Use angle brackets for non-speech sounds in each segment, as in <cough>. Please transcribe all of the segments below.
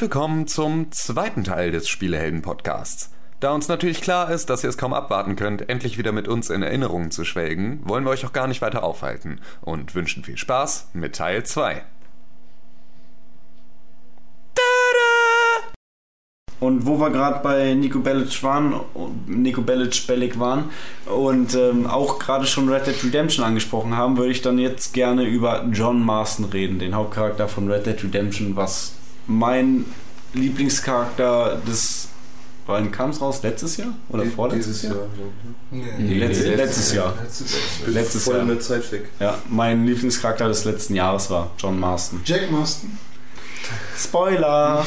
Willkommen zum zweiten Teil des Spielehelden-Podcasts. Da uns natürlich klar ist, dass ihr es kaum abwarten könnt, endlich wieder mit uns in Erinnerungen zu schwelgen, wollen wir euch auch gar nicht weiter aufhalten und wünschen viel Spaß mit Teil 2. Und wo wir gerade bei Nico Bellic waren, Nico Bellic Bellic waren und ähm, auch gerade schon Red Dead Redemption angesprochen haben, würde ich dann jetzt gerne über John Marston reden, den Hauptcharakter von Red Dead Redemption, was mein Lieblingscharakter des Wann kam es raus? Letztes Jahr? Oder vorletztes Jahr? Nee, letztes, letztes Jahr. Letztes Voll Jahr. eine Zeit weg. Ja, mein Lieblingscharakter des letzten Jahres war John Marston. Jack Marston. Spoiler!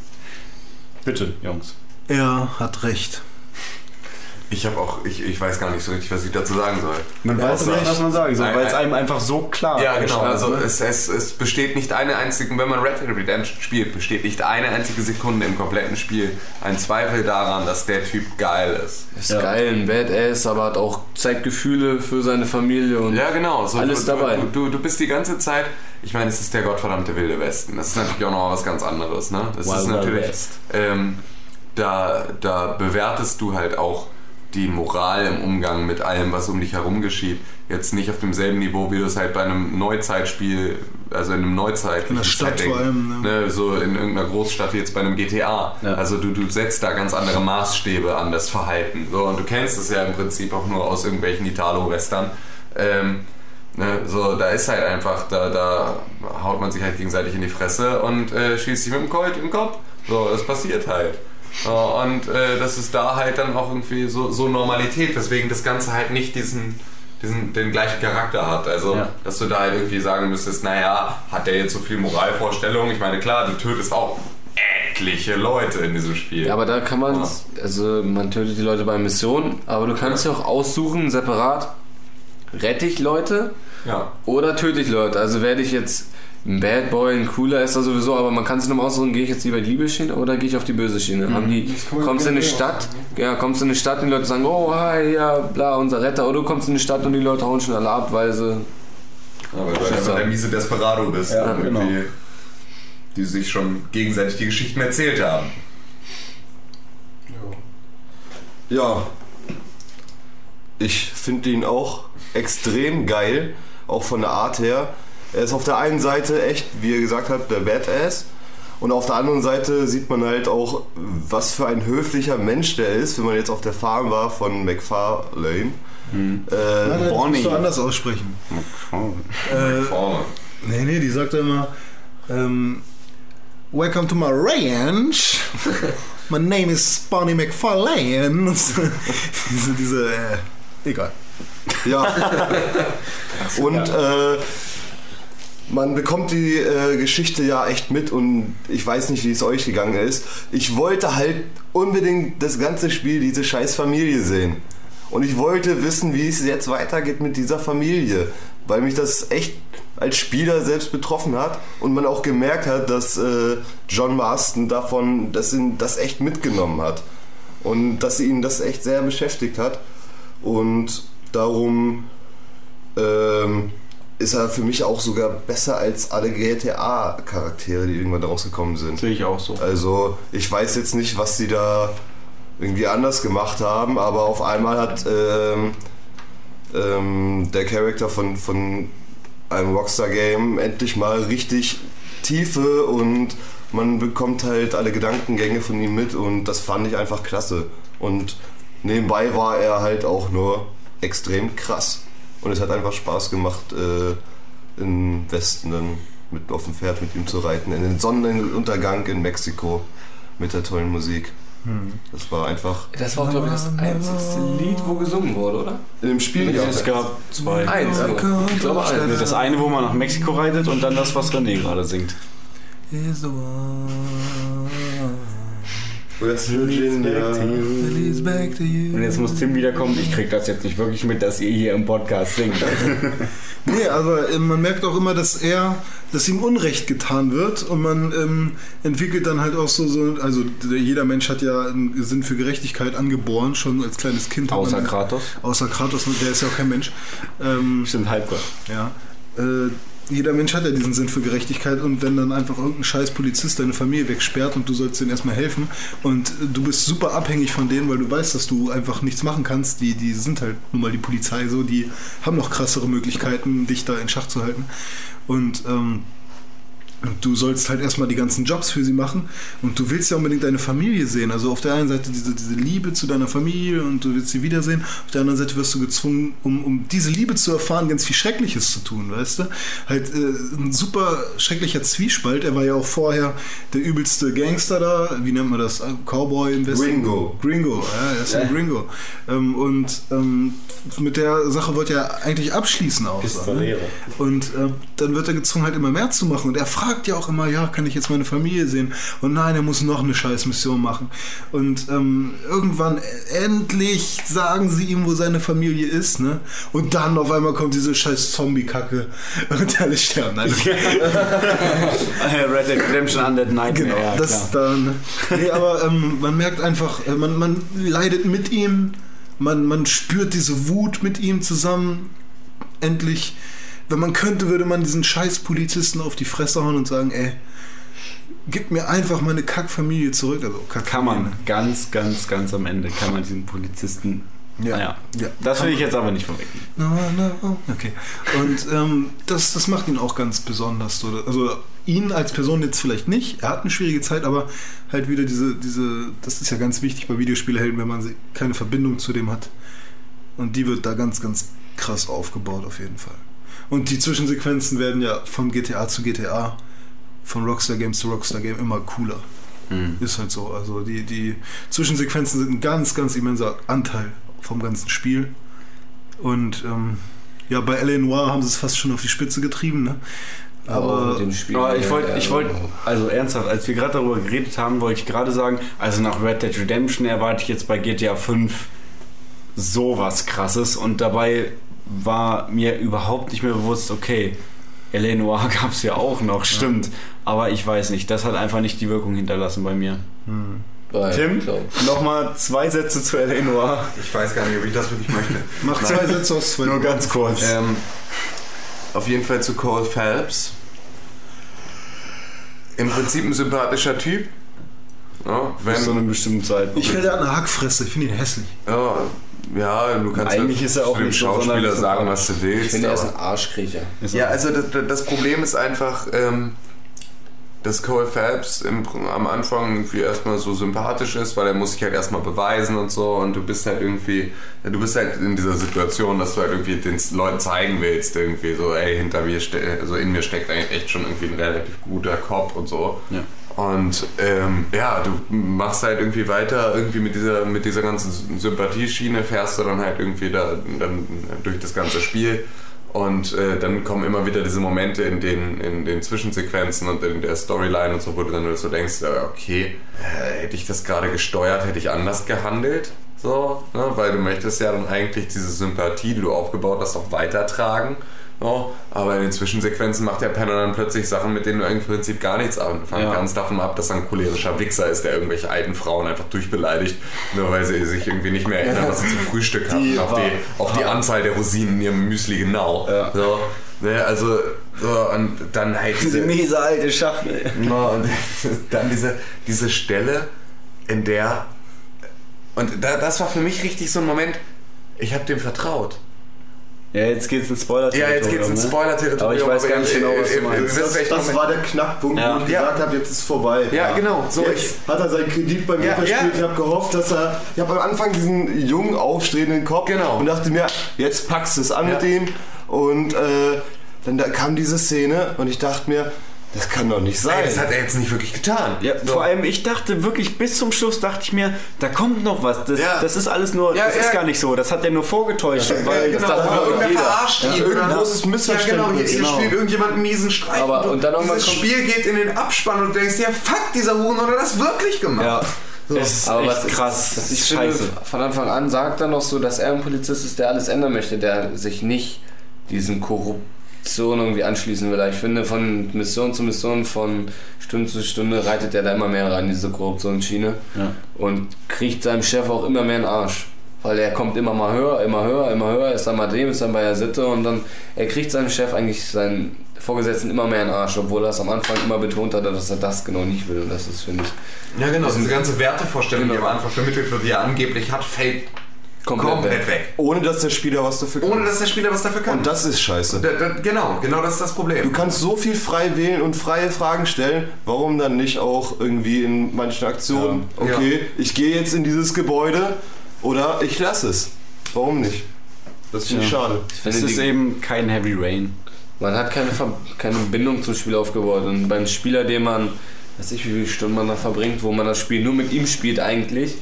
<laughs> Bitte, Jungs. Er hat recht. Ich habe auch, ich, ich weiß gar nicht so richtig, was ich dazu sagen soll. Man weiß nicht, was man sagen soll, weil es einem einfach so klar Ja, genau. ist. Also es, es, es besteht nicht eine einzige, wenn man Red Dead Redemption spielt, besteht nicht eine einzige Sekunde im kompletten Spiel ein Zweifel daran, dass der Typ geil ist. Ist Ja. geil, ein Badass, aber hat auch zeigt Gefühle für seine Familie und Ja, genau. So, Alles du, dabei. Du, du, du bist die ganze Zeit. Ich meine, es ist der gottverdammte Wilde Westen. Das ist natürlich auch noch was ganz anderes. Ne? Das Wild ist natürlich. West. Ähm, da, da bewertest du halt auch die Moral im Umgang mit allem, was um dich herum geschieht. Jetzt nicht auf demselben Niveau, wie du es halt bei einem Neuzeitspiel, also in einem Neuzeit In der Stadt vor allem, ne? so in irgendeiner Großstadt wie jetzt bei einem GTA. Ja. Also du, du setzt da ganz andere Maßstäbe an das Verhalten. So, und du kennst es ja im Prinzip auch nur aus irgendwelchen Italo-Western. Ähm, ne, so, da ist halt einfach, da, da haut man sich halt gegenseitig in die Fresse und äh, schießt sich mit dem Colt im Kopf. So, das passiert halt. So, und äh, das ist da halt dann auch irgendwie so, so Normalität, weswegen das Ganze halt nicht diesen, diesen, den gleichen Charakter hat. Also, Ja. dass du da halt irgendwie sagen müsstest, naja, hat der jetzt so viel Moralvorstellung? Ich meine, klar, du tötest auch etliche Leute in diesem Spiel. Ja, aber da kann man, also man tötet die Leute bei Missionen, aber du kannst ja auch aussuchen, separat, rette ich Leute ja. oder töte ich Leute. Also werde ich jetzt ein Bad Boy, ein cooler ist er sowieso, aber man kann sich nochmal aussuchen, gehe ich jetzt lieber die Liebesschiene oder gehe ich auf die böse Schiene. Haben die, kommst du in eine Stadt, ja, kommst du in eine Stadt und die Leute sagen, oh hi, ja, bla, unser Retter, oder du kommst in eine Stadt und die Leute hauen schon alle ab, weil sie Ja, weil du einfach der miese Desperado bist. Ja, und genau. irgendwie, Die sich schon gegenseitig die Geschichten erzählt haben. Ja. Ich finde ihn auch extrem geil, auch von der Art her. Er ist auf der einen Seite echt, wie er gesagt hat, der Badass. Und auf der anderen Seite sieht man halt auch, was für ein höflicher Mensch der ist, wenn man jetzt auf der Farm war von McFarlane. Äh, Nein, das Bonnie. musst du anders aussprechen. Äh, Vorne. nee, nee, die sagt immer, ähm, Welcome to my ranch. My name is Bonnie McFarlane. <laughs> diese, diese, äh, egal. Ja. <laughs> und äh, man bekommt die äh, Geschichte ja echt mit und ich weiß nicht, wie es euch gegangen ist. Ich wollte halt unbedingt das ganze Spiel, diese scheiß Familie sehen. Und ich wollte wissen, wie es jetzt weitergeht mit dieser Familie. Weil mich das echt als Spieler selbst betroffen hat und man auch gemerkt hat, dass äh, John Marston davon, dass ihn das echt mitgenommen hat. Und dass ihn das echt sehr beschäftigt hat. Und darum ähm, ist er für mich auch sogar besser als alle GTA-Charaktere, die irgendwann rausgekommen sind. Sehe ich auch so. Also ich weiß jetzt nicht, was sie da irgendwie anders gemacht haben, aber auf einmal hat ähm, ähm, der Charakter von, von einem Rockstar-Game endlich mal richtig Tiefe und man bekommt halt alle Gedankengänge von ihm mit und das fand ich einfach klasse. Und nebenbei war er halt auch nur extrem krass. Und es hat einfach Spaß gemacht, äh, im Westen dann mit auf dem Pferd mit ihm zu reiten, in den Sonnenuntergang in Mexiko mit der tollen Musik. Das war einfach Das war, glaube ich, das einzigste Lied, wo gesungen wurde, oder? in dem Spiel ja. Es gab zwei. Eins, nur. Ich glaube eins. Das eine, wo man nach Mexiko reitet und dann das, was René gerade singt. Is the one. To you. Und jetzt muss Tim wiederkommen. Ich krieg das jetzt nicht wirklich mit, dass ihr hier im Podcast singt. <laughs> Nee, aber äh, man merkt auch immer, dass er, dass ihm Unrecht getan wird und man ähm, entwickelt dann halt auch so, so, also der- jeder Mensch hat ja einen Sinn für Gerechtigkeit angeboren, schon als kleines Kind. Außer man, Kratos. Außer Kratos, der ist ja auch kein Mensch. Ähm, Stimmt, Halbgott. ja. Äh, jeder Mensch hat ja diesen Sinn für Gerechtigkeit und wenn dann einfach irgendein scheiß Polizist deine Familie wegsperrt und du sollst denen erstmal helfen und du bist super abhängig von denen, weil du weißt, dass du einfach nichts machen kannst, die, die sind halt nun mal die Polizei so, die haben noch krassere Möglichkeiten, dich da in Schach zu halten. Und ähm, und du sollst halt erstmal die ganzen Jobs für sie machen und du willst ja unbedingt deine Familie sehen. Also auf der einen Seite diese, diese Liebe zu deiner Familie und du willst sie wiedersehen. Auf der anderen Seite wirst du gezwungen, um, um diese Liebe zu erfahren, ganz viel Schreckliches zu tun, weißt du? Halt äh, ein super schrecklicher Zwiespalt. Er war ja auch vorher der übelste Gangster da. Wie nennt man das? Cowboy im Westen? Gringo. Gringo, ja, er ist ein Gringo. Ähm, und ähm, mit der Sache wollte er eigentlich abschließen auch. ne? Und äh, dann wird er gezwungen, halt immer mehr zu machen. Und er fragt ja auch immer, ja, kann ich jetzt meine Familie sehen? Und nein, er muss noch eine scheiß Mission machen. Und ähm, irgendwann endlich sagen sie ihm, wo seine Familie ist, ne? Und dann auf einmal kommt diese scheiß Zombie-Kacke und alle sterben. Nein, <laughs> Red Dead Redemption Undead Nightmare. Genau, das dann. Nee, aber ähm, man merkt einfach, äh, man, man leidet mit ihm, man, man spürt diese Wut mit ihm zusammen. Endlich, wenn man könnte, würde man diesen scheiß Polizisten auf die Fresse hauen und sagen, ey, gib mir einfach meine Kackfamilie zurück. Also Kann man ganz, ganz, ganz am Ende kann man diesen Polizisten. Ja. Naja, Ja. das will ich jetzt aber nicht vorwegnehmen. No, no, okay. Und ähm, das, das macht ihn auch ganz besonders. So. Also ihn als Person jetzt vielleicht nicht. Er hat eine schwierige Zeit, aber halt wieder diese, diese, das ist ja ganz wichtig bei Videospielhelden, wenn man sie- keine Verbindung zu dem hat. Und die wird da ganz, ganz krass aufgebaut auf jeden Fall. Und die Zwischensequenzen werden ja von GTA zu GTA, von Rockstar Games zu Rockstar Game immer cooler. Ist halt so. Also die, die Zwischensequenzen sind ein ganz, ganz immenser Anteil vom ganzen Spiel. Und ähm, ja, bei L.A. Noir haben sie es fast schon auf die Spitze getrieben, ne? Aber dem Spiel. Aber ich wollte, ich wollte, also ernsthaft, als wir gerade darüber geredet haben, wollte ich gerade sagen, also nach Red Dead Redemption erwarte ich jetzt bei GTA 5 sowas krasses und dabei war mir überhaupt nicht mehr bewusst, okay, L.A. Noir <laughs> gab es ja auch noch, stimmt, aber ich weiß nicht, das hat einfach nicht die Wirkung hinterlassen bei mir. Weil, Tim, nochmal zwei Sätze zu L.A. Noir. Ich weiß gar nicht, ob ich das wirklich möchte. <laughs> mach zwei Sätze aus zwei. Nur ganz kurz. Ähm, auf jeden Fall zu Cole Phelps. Im Prinzip ein sympathischer Typ. Ja, wenn, Bis zu einer bestimmten Zeit. Ich finde, er hat eine Hackfresse. Ich finde ihn hässlich. ja, ja, du kannst Eigentlich ja ist er auch zu dem so Schauspieler sonderlich sagen, was du willst. Ich finde, er ist ein Arschkriecher. Ja, also das, das Problem ist einfach, ähm, dass Cole Phelps im, am Anfang irgendwie erstmal so sympathisch ist, weil er muss sich halt erstmal beweisen und so und du bist halt irgendwie, du bist halt in dieser Situation, dass du halt irgendwie den Leuten zeigen willst, irgendwie so, ey, hinter mir, also in mir steckt eigentlich echt schon irgendwie ein relativ guter Kopf und so. Ja. Und ähm, ja, du machst halt irgendwie weiter irgendwie mit dieser, mit dieser ganzen Sympathieschiene, fährst du dann halt irgendwie da dann durch das ganze Spiel. Und äh, dann kommen immer wieder diese Momente in den, in den Zwischensequenzen und in der Storyline und so, wo du dann so denkst, okay, äh, hätte ich das gerade gesteuert, hätte ich anders gehandelt. So, ne? weil du möchtest ja dann eigentlich diese Sympathie, die du aufgebaut hast, auch weitertragen. So, aber in den Zwischensequenzen macht der Penner dann plötzlich Sachen, mit denen du im Prinzip gar nichts anfangen Ja. kannst. Davon ab, dass er ein cholerischer Wichser ist, der irgendwelche alten Frauen einfach durchbeleidigt, nur weil sie sich irgendwie nicht mehr erinnern, was sie zum Frühstück <laughs> hatten. Die Auf die, auf die Anzahl der Rosinen in ihrem Müsli genau. Ja. So, ne, also, so, und dann halt diese, miese alte Schachtel. ja, und <laughs> dann diese, diese Stelle, in der. Und da, das war für mich richtig so ein Moment, ich habe dem vertraut. Ja, jetzt geht's ins spoiler Ja, jetzt geht's ins Spoiler-Territorium. Aber ich weiß aber ganz ihr- genau, was ihr- du meinst. ihr wisst, Das, das war der Knackpunkt, Ja. wo ich Ja. gesagt habe, jetzt ist vorbei. Ja, genau. So, jetzt hat er seinen Kredit bei mir Ja, verspielt. ja. Ich habe gehofft, dass er. Ich habe am Anfang diesen jungen, aufstrebenden Kopf Genau. und dachte mir, jetzt packst du es an Ja. mit ihm. Und äh, dann da kam diese Szene und ich dachte mir, das kann doch nicht sein. Ey, das hat er jetzt nicht wirklich getan. Ja, So. vor allem, ich dachte wirklich, bis zum Schluss dachte ich mir, da kommt noch was. Das, Ja. das ist alles nur, Ja, das ist gar nicht so. Das hat er nur vorgetäuscht. weil Ja, das genau, dachte oder irgendwer jeder. verarscht ihn. Irgendein großes Missverständnis, Ja, genau, hier, hier genau. spielt irgendjemand einen miesen Streich. Aber- und dann dieses kommt- Spiel geht in den Abspann und du denkst, ja, fuck, dieser Huhn oder das wirklich gemacht. Ja. Es ist Aber was ist- krass. Was ich Scheiße. finde, von Anfang an sagt er noch so, dass er ein Polizist ist, der alles ändern möchte, der sich nicht diesen Korruption irgendwie anschließen will. Ich finde, von Mission zu Mission, von Stunde zu Stunde reitet er da immer mehr rein, diese Korruptionsschiene. Ja. Und kriegt seinem Chef auch immer mehr in den Arsch. Weil er kommt immer mal höher, immer höher, immer höher, ist dann bei dem, ist dann bei der Sitte und dann, er kriegt seinem Chef eigentlich seinen Vorgesetzten immer mehr in den Arsch, obwohl er es am Anfang immer betont hat, dass er das genau nicht will. Und das ist, finde ich, Ja, genau. Diese ganze Wertevorstellung, die Genau. am Anfang vermittelt wird, die er angeblich hat, fällt komplett, komplett weg. weg. Ohne dass der Spieler was dafür kann. Ohne dass der Spieler was dafür kann. Und das ist scheiße. Da, da, genau, genau das ist das Problem. Du kannst so viel frei wählen und freie Fragen stellen. Warum dann nicht auch irgendwie in manchen Aktionen? Ja. Okay, ich gehe jetzt in dieses Gebäude oder ich lasse es. Warum nicht? Das finde ich Ja. schade. Ich Es finde, ist die, eben kein Heavy Rain. man hat keine, Ver keine Bindung zum Spiel aufgebaut. Und beim Spieler, den man, weiß ich, wie viele Stunden man da verbringt, wo man das Spiel nur mit ihm spielt eigentlich,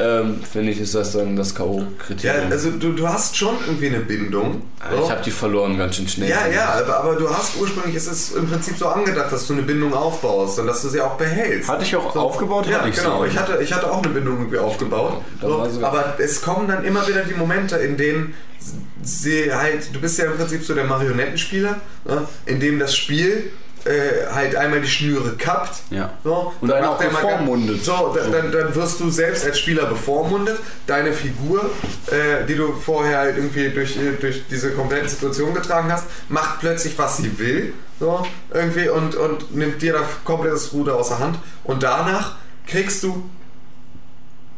ähm, finde ich, ist das dann das ja, K.O.-Kriterium. also du, du hast schon irgendwie eine Bindung. so. ich habe die verloren ganz schön schnell. Ja, ja, aber, aber du hast ursprünglich, ist es im Prinzip so angedacht, dass du eine Bindung aufbaust und dass du sie auch behältst. Hatte ich auch aufgebaut? Ja, hatte ich genau. so. Ich hatte, ich hatte auch eine Bindung irgendwie aufgebaut. So, war sie- aber es kommen dann immer wieder die Momente, in denen sie halt, du bist ja im Prinzip so der Marionettenspieler, ne, in dem das Spiel äh, halt einmal die Schnüre kappt. Ja. So, Und dann auch bevormundet. So, da- dann, dann wirst du selbst als Spieler bevormundet. Deine Figur, äh, die du vorher halt irgendwie durch, durch diese komplette Situation getragen hast, macht plötzlich, was sie will. So, irgendwie und, und nimmt dir da komplett das Ruder aus der Hand. Und danach kriegst du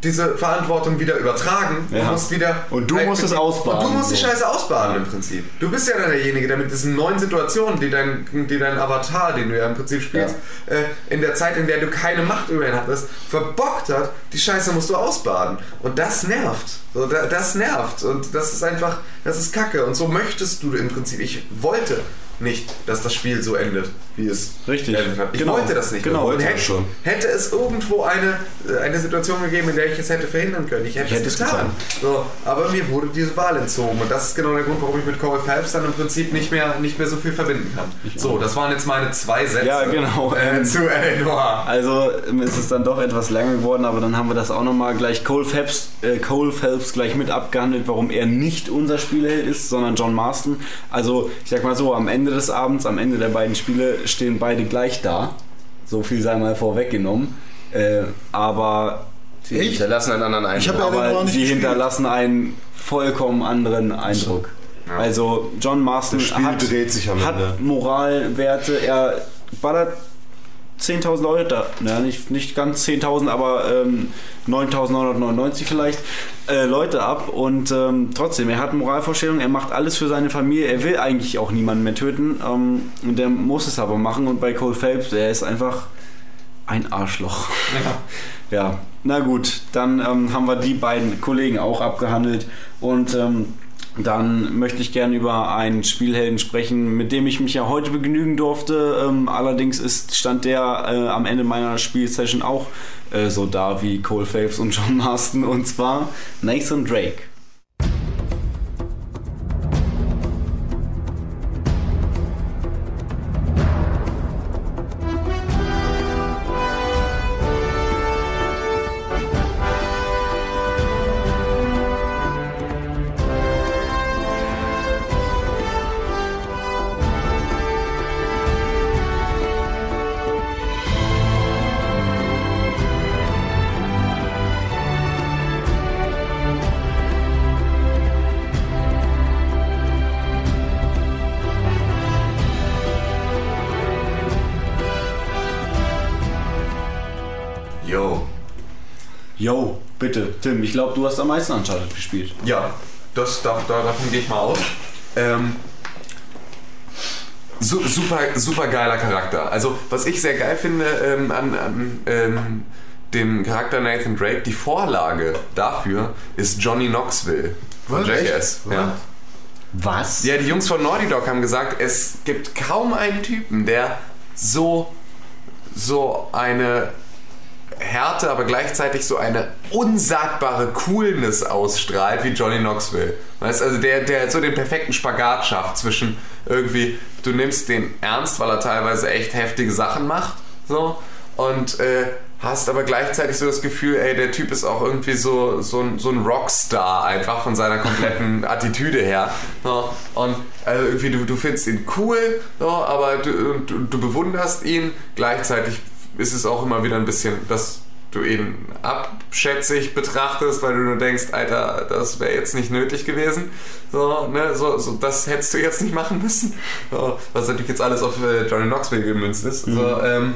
diese Verantwortung wieder übertragen. Du Ja. musst wieder. Und du musst es ausbaden, Und du musst die so. Scheiße ausbaden im Prinzip. Du bist ja dann derjenige, der mit diesen neuen Situationen, die dein, die dein Avatar, den du ja im Prinzip spielst, äh, in der Zeit, in der du keine Macht über ihn hattest, verbockt hat, die Scheiße musst du ausbaden. Und das nervt. So, da, das nervt. Und das ist einfach, das ist Kacke. Und so möchtest du im Prinzip. Ich wollte nicht, dass das Spiel so endet, wie es Richtig. endet hat. Ich Genau. wollte das nicht. Genau. Wollte hätte, schon. hätte es irgendwo eine, äh, eine Situation gegeben, in der ich es hätte verhindern können. Ich hätte, Ich hätte es es getan. getan. So, aber mir wurde diese Wahl entzogen. Und das ist genau der Grund, warum ich mit Corey Phelps dann im Prinzip nicht mehr, nicht mehr so viel verbinden kann. So, das waren jetzt meine zwei Sätze Ja, genau. äh, zu L.A. Noir. Also ähm, es ist dann doch etwas länger geworden, aber dann haben wir das auch nochmal gleich Cole Phelps, äh, Cole Phelps gleich mit abgehandelt, warum er nicht unser Spielheld ist, sondern John Marston. Also ich sag mal so, am Ende des Abends, am Ende der beiden Spiele stehen beide gleich da. So viel sei mal vorweggenommen. Äh, aber Sie hinterlassen einen anderen Eindruck. Ich ja aber sie hinterlassen einen vollkommen anderen Eindruck. Also John Marston hat, hat Moralwerte, er ballert 10.000 Leute, na, nicht, nicht ganz 10.000, aber ähm, 9.999 vielleicht äh, Leute ab. Und ähm, trotzdem, er hat Moralvorstellungen, er macht alles für seine Familie, er will eigentlich auch niemanden mehr töten ähm, und der muss es aber machen. Und bei Cole Phelps, der ist einfach ein Arschloch. Ja, na gut, dann ähm, haben wir die beiden Kollegen auch abgehandelt. Und ähm, dann möchte ich gerne über einen Spielhelden sprechen, mit dem ich mich ja heute begnügen durfte. Ähm, allerdings ist, stand der äh, am Ende meiner Spielsession auch äh, so da wie Cole Phelps und John Marston und zwar Nathan Drake. Yo, bitte, Tim, ich glaube, du hast am meisten Uncharted gespielt. Ja, das, da, da, davon gehe ich mal aus. Ähm, su super, super geiler Charakter. Also, was ich sehr geil finde ähm, an, an ähm, dem Charakter Nathan Drake, die Vorlage dafür ist Johnny Knoxville von. Echt? Ja. Was? ja, die Jungs von Naughty Dog haben gesagt, es gibt kaum einen Typen, der so, so eine Härte, aber gleichzeitig so eine unsagbare Coolness ausstrahlt wie Johnny Knoxville. Weißt also der, der so den perfekten Spagat schafft zwischen irgendwie, du nimmst den ernst, weil er teilweise echt heftige Sachen macht, so, und äh, hast aber gleichzeitig so das Gefühl, ey, der Typ ist auch irgendwie so, so, ein, so ein Rockstar einfach von seiner kompletten <laughs> Attitüde her. So, und also irgendwie, du, du findest ihn cool, so, aber du, du, du bewunderst ihn. Gleichzeitig ist es auch immer wieder ein bisschen, dass du ihn abschätzig betrachtest, weil du nur denkst, Alter, das wäre jetzt nicht nötig gewesen. So, ne, so, so, das hättest du jetzt nicht machen müssen. So, was natürlich jetzt alles auf äh, Johnny Knoxville gemünzt ist. So, ähm,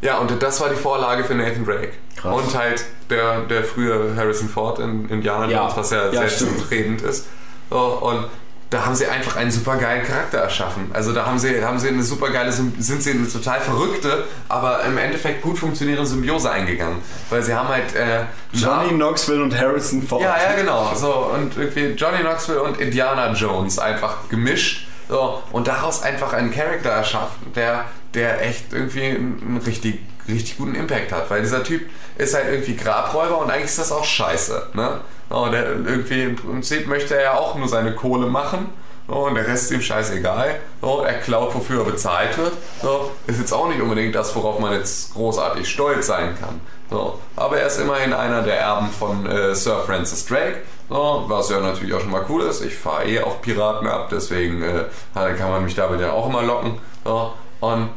ja, und das war die Vorlage für Nathan Drake. Krass. Und halt der, der frühe Harrison Ford in Indiana Ja. Jones, was ja, Ja, selbstredend ist. So, und da haben sie einfach einen super geilen Charakter erschaffen. Also da haben sie, haben sie eine super geile, sind sie eine total verrückte, aber im Endeffekt gut funktionierende Symbiose eingegangen. Weil sie haben halt äh, Johnny Knoxville und Harrison Ford. ja, ja, genau. So, und irgendwie Johnny Knoxville und Indiana Jones einfach gemischt. So, und daraus einfach einen Charakter erschaffen, der, der echt irgendwie einen einen richtig, richtig guten Impact hat. Weil dieser Typ ist halt irgendwie Grabräuber und eigentlich ist das auch scheiße. Ne? So, der irgendwie im Prinzip möchte er ja auch nur seine Kohle machen. So, und der Rest ist ihm scheißegal. So, er klaut, wofür er bezahlt wird. So, ist jetzt auch nicht unbedingt das, worauf man jetzt großartig stolz sein kann. So, aber er ist immerhin einer der Erben von äh, Sir Francis Drake. So, was ja natürlich auch schon mal cool ist. Ich fahre eh auf Piraten ab, deswegen äh, kann man mich damit ja auch immer locken. So, und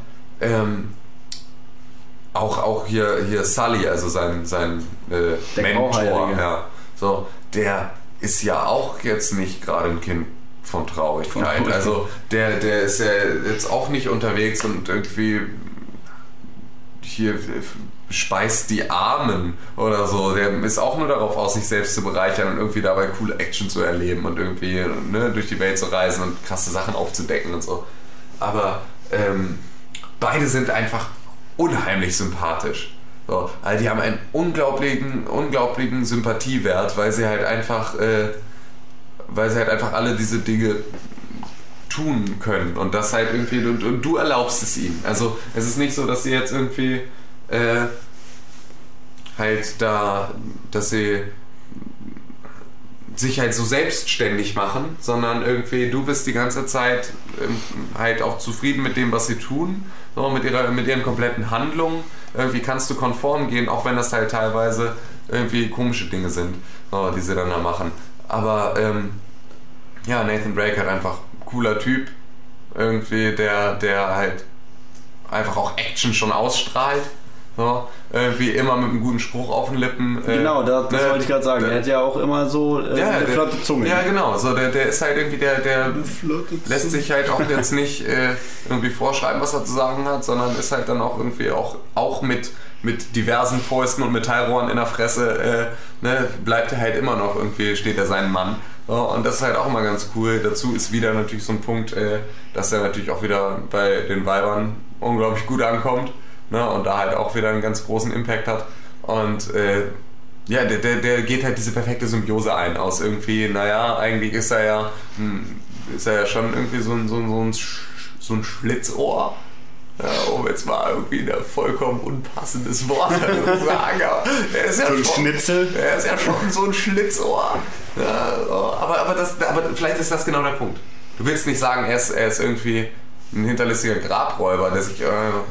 ähm, auch, auch hier, hier Sully, also sein, sein äh, Mentor, ja, so, der ist ja auch jetzt nicht gerade ein Kind von Traurigkeit. <laughs> Also der, der ist ja jetzt auch nicht unterwegs und irgendwie hier speist die Armen oder so. Der ist auch nur darauf aus, sich selbst zu bereichern und irgendwie dabei coole Action zu erleben und irgendwie ne, durch die Welt zu reisen und krasse Sachen aufzudecken und so. Aber ähm, beide sind einfach unheimlich sympathisch. So, also die haben einen unglaublichen, unglaublichen Sympathiewert, weil sie halt einfach, äh, weil sie halt einfach alle diese Dinge tun können und das halt irgendwie und, und du erlaubst es ihnen. Also es ist nicht so, dass sie jetzt irgendwie äh, halt da, dass sie sich halt so selbstständig machen, sondern irgendwie du bist die ganze Zeit ähm, halt auch zufrieden mit dem, was sie tun, so mit ihrer mit ihren kompletten Handlungen. Irgendwie kannst du konform gehen, auch wenn das halt teilweise irgendwie komische Dinge sind, so, die sie dann da machen. Aber ähm, ja, Nathan Drake hat einfach cooler Typ, irgendwie der der halt einfach auch Action schon ausstrahlt. So, irgendwie immer mit einem guten Spruch auf den Lippen. äh, Genau, das, das ne, wollte ich gerade sagen. ne, Er hat ja auch immer so äh, ja, eine der- flotte Zunge. Ja, genau. So, der, der ist halt irgendwie, der, der lässt sich halt auch jetzt nicht äh, irgendwie vorschreiben, was er zu sagen hat, sondern ist halt dann auch irgendwie auch, auch mit, mit diversen Fäusten und Metallrohren in der Fresse, äh, ne, bleibt er halt immer noch irgendwie, steht er seinen Mann. So, und das ist halt auch immer ganz cool. Dazu ist wieder natürlich so ein Punkt, äh, dass er natürlich auch wieder bei den Weibern unglaublich gut ankommt ne, und da halt auch wieder einen ganz großen Impact hat. Und äh, ja, der, der, der geht halt diese perfekte Symbiose ein aus irgendwie, naja, eigentlich ist er ja, hm, ist er ja schon irgendwie so ein, so ein, so ein, so ein Schlitzohr. Ja, um jetzt mal irgendwie ein vollkommen unpassendes Wort <laughs> zu sagen, aber der ist ja So ein schon, Schnitzel. der ist ja schon so ein Schlitzohr. Ja, so, aber, aber, das, aber vielleicht ist das genau der Punkt. Du willst nicht sagen, er ist, er ist irgendwie ein hinterlistiger Grabräuber, der sich, äh,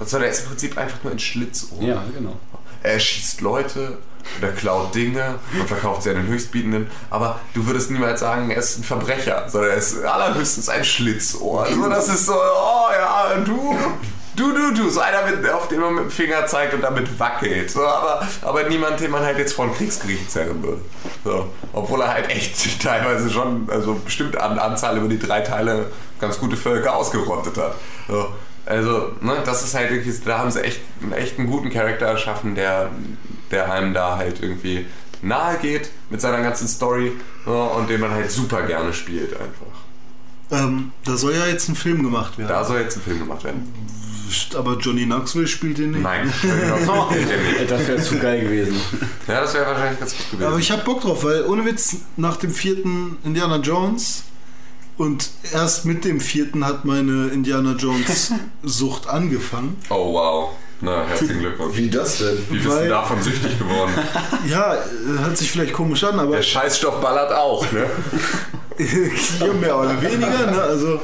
sondern er ist im Prinzip einfach nur ein Schlitzohr. Ja, genau. Er erschießt Leute oder klaut Dinge und verkauft sie an den Höchstbietenden. Aber du würdest niemals sagen, er ist ein Verbrecher, sondern er ist allerhöchstens ein Schlitzohr. Also das ist so, oh ja, du, du, du, du. So einer, mit, auf den man mit dem Finger zeigt und damit wackelt. So, aber, aber niemand, den man halt jetzt vor ein Kriegsgericht zerren würde. So, obwohl er halt echt <laughs> teilweise schon, also bestimmt an Anzahl über die drei Teile ganz gute Völker ausgerottet hat. So. Also, ne, das ist halt irgendwie, da haben sie echt, echt einen guten Charakter erschaffen, der, der einem da halt irgendwie nahe geht mit seiner ganzen Story so, und den man halt super gerne spielt einfach. Ähm, da soll ja jetzt ein Film gemacht werden. Da soll jetzt ein Film gemacht werden. Aber Johnny Knoxville spielt den nicht. Nein. <laughs> Das wäre zu geil gewesen. ja, das wäre wahrscheinlich ganz gut gewesen. Aber ich hab Bock drauf, weil ohne Witz, nach dem vierten Indiana Jones und erst mit dem vierten hat meine Indiana Jones <laughs> Sucht angefangen. oh wow. Na, herzlichen Glückwunsch. Wie das denn? Wie bist du davon süchtig geworden? <laughs> Ja, hört sich vielleicht komisch an, aber Der Scheißstoff ballert auch, ne? <laughs> hier mehr oder weniger. Ne? Also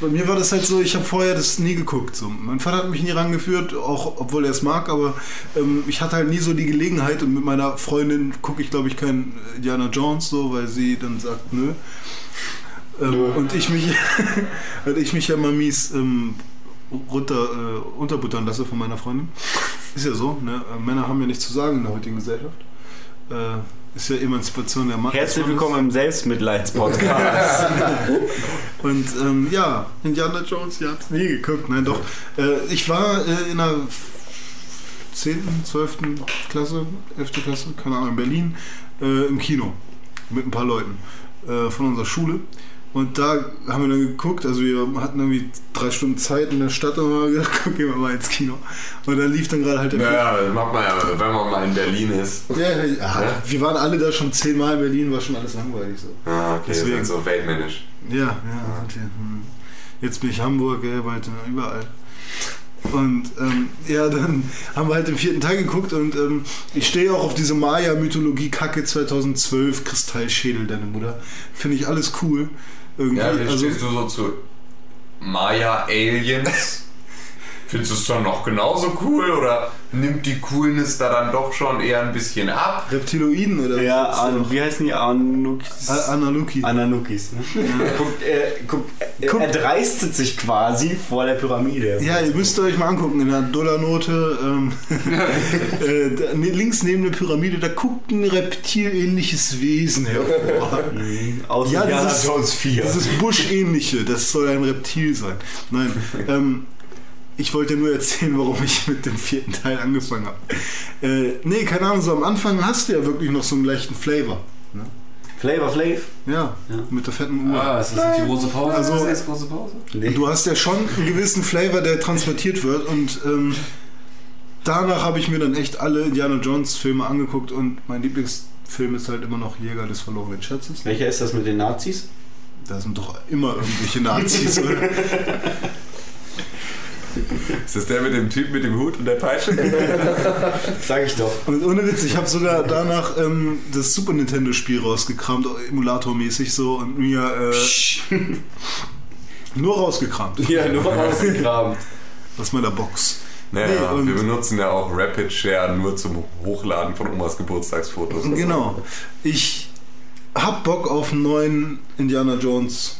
bei mir war das halt so, ich habe vorher das nie geguckt. So. Mein Vater hat mich nie rangeführt, auch obwohl er es mag, aber ähm, ich hatte halt nie so die Gelegenheit und mit meiner Freundin gucke ich glaube ich kein Indiana Jones so, weil sie dann sagt nö. Ähm, und ich mich <laughs> und ich mich ja mal mies ähm, runter äh, unterbuttern lasse von meiner Freundin. Ist ja so, ne? Äh, Männer haben ja nichts zu sagen in der heutigen Gesellschaft. Äh, ist ja Emanzipation der Mann. Herzlich willkommen im Selbstmitleidspodcast. <laughs> Und ähm, ja, Indiana Jones, ihr habt es nie geguckt. Nein, doch. Äh, ich war äh, in der 10., 12. Klasse, 11. Klasse, keine Ahnung, in Berlin, äh, im Kino mit ein paar Leuten äh, von unserer Schule. Und da haben wir dann geguckt, also wir hatten irgendwie drei Stunden Zeit in der Stadt und haben gedacht, guck, <laughs> gehen wir mal ins Kino. Und dann lief dann gerade halt der Naja, macht man ja, wenn man mal in Berlin ist. Ja, ja, ja, wir waren alle da schon zehnmal in Berlin, war schon alles langweilig so. Ah, okay, Deswegen. so weltmännisch. Ja, ja, wir. Hm. Jetzt bin ich Hamburg, ja, bald äh, überall. Und ähm, ja, dann haben wir halt den vierten Teil geguckt und ähm, ich stehe auch auf diese Maya-Mythologie-Kacke 2012, Kristallschädel, deine Mutter. Finde ich alles cool. Irgendwie. Ja, wie also, stehst du so zu Maya-Aliens? Findest du es dann noch genauso cool oder nimmt die Coolness da dann doch schon eher ein bisschen ab? Reptiloiden oder ja, an, wie heißen die? Anukis? A- Analuki. Ananukis, ne? guckt, äh, <laughs> guckt, äh, Guck- er dreistet sich quasi vor der Pyramide. Ja, ihr müsst euch mal angucken, in der Dollarnote, ähm, <laughs> äh, da, ne, links neben der Pyramide, da guckt ein reptilähnliches Wesen hervor. <laughs> Aus Ja, Indiana Jones 4. Dieses Buschähnliche, das soll ein Reptil sein. Nein, ähm, ich wollte nur erzählen, warum ich <laughs> mit dem vierten Teil angefangen habe. Äh, nee, keine Ahnung, so am Anfang hast du ja wirklich noch so einen leichten Flavor. Flavor Flav? Ja, mit der fetten Uhr. Ah, ist das nicht die große Pause? Also- ist das jetzt große Pause? Und du hast ja schon einen gewissen Flavor, der transportiert wird und ähm, danach habe ich mir dann echt alle Indiana Jones Filme angeguckt und mein Lieblingsfilm ist halt immer noch Jäger des verlorenen Schatzes. Welcher ist das mit den Nazis? Da sind doch immer irgendwelche Nazis, oder? <laughs> Ist das der mit dem Typ mit dem Hut und der Peitsche? <laughs> Sag ich doch. Und ohne Witz, ich habe sogar danach ähm, das Super Nintendo Spiel rausgekramt, emulatormäßig so und mir äh, nur rausgekramt Ja, nur <laughs> rausgegraben. aus meiner Box. Naja, Nee, wir benutzen ja auch Rapid Share nur zum Hochladen von Omas Geburtstagsfotos. Genau. Ich hab Bock auf einen neuen Indiana Jones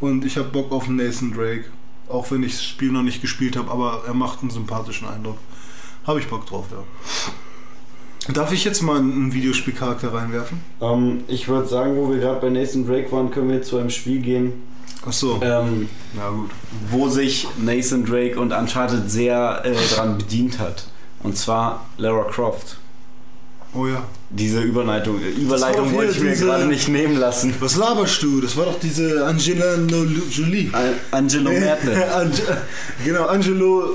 und ich hab Bock auf einen Nathan Drake. Auch wenn ich das Spiel noch nicht gespielt habe, aber er macht einen sympathischen Eindruck. Habe ich Bock drauf, ja. Darf ich jetzt mal einen Videospielcharakter reinwerfen? Ähm, ich würde sagen, wo wir gerade bei Nathan Drake waren, können wir zu einem Spiel gehen, Ach so. ähm, Ja, gut. wo sich Nathan Drake und Uncharted sehr äh, dran bedient hat. Und zwar Lara Croft. Oh ja. Diese Überleitung, äh, Überleitung wollte ich mir diese- gerade nicht nehmen lassen. Was laberst du? Das war doch diese Angela Jolie. An- Angelo Merte. <laughs> Ange- genau, Angelo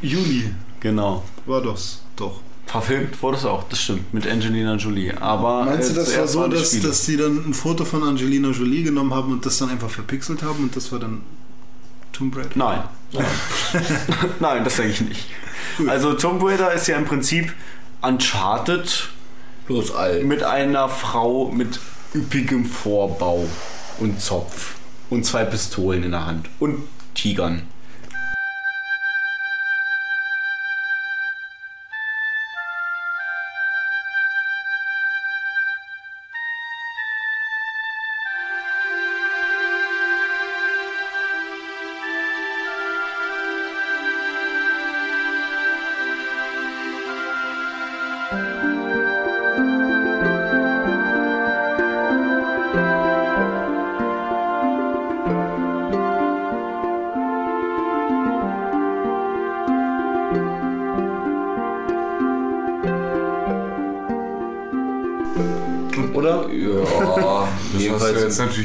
Juli genau. war das. Doch. Verfilmt wurde es auch, das stimmt, mit Angelina Jolie. Aber Meinst du, äh, das war so, dass, Spiele. dass die dann ein Foto von Angelina Jolie genommen haben und das dann einfach verpixelt haben und das war dann Tomb Raider? Nein. Nein, <laughs> das denke ich nicht. Also Tomb Raider ist ja im Prinzip Uncharted Bloß alt. mit einer Frau mit üppigem Vorbau und Zopf und zwei Pistolen in der Hand und Tigern.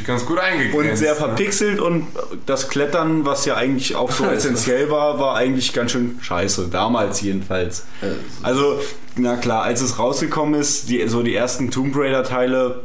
Ganz gut eingegrenzt. Und sehr verpixelt und das Klettern, was ja eigentlich auch so <laughs> essentiell war, war eigentlich ganz schön scheiße. Damals jedenfalls. Also, na klar, als es rausgekommen ist, die, so die ersten Tomb Raider Teile,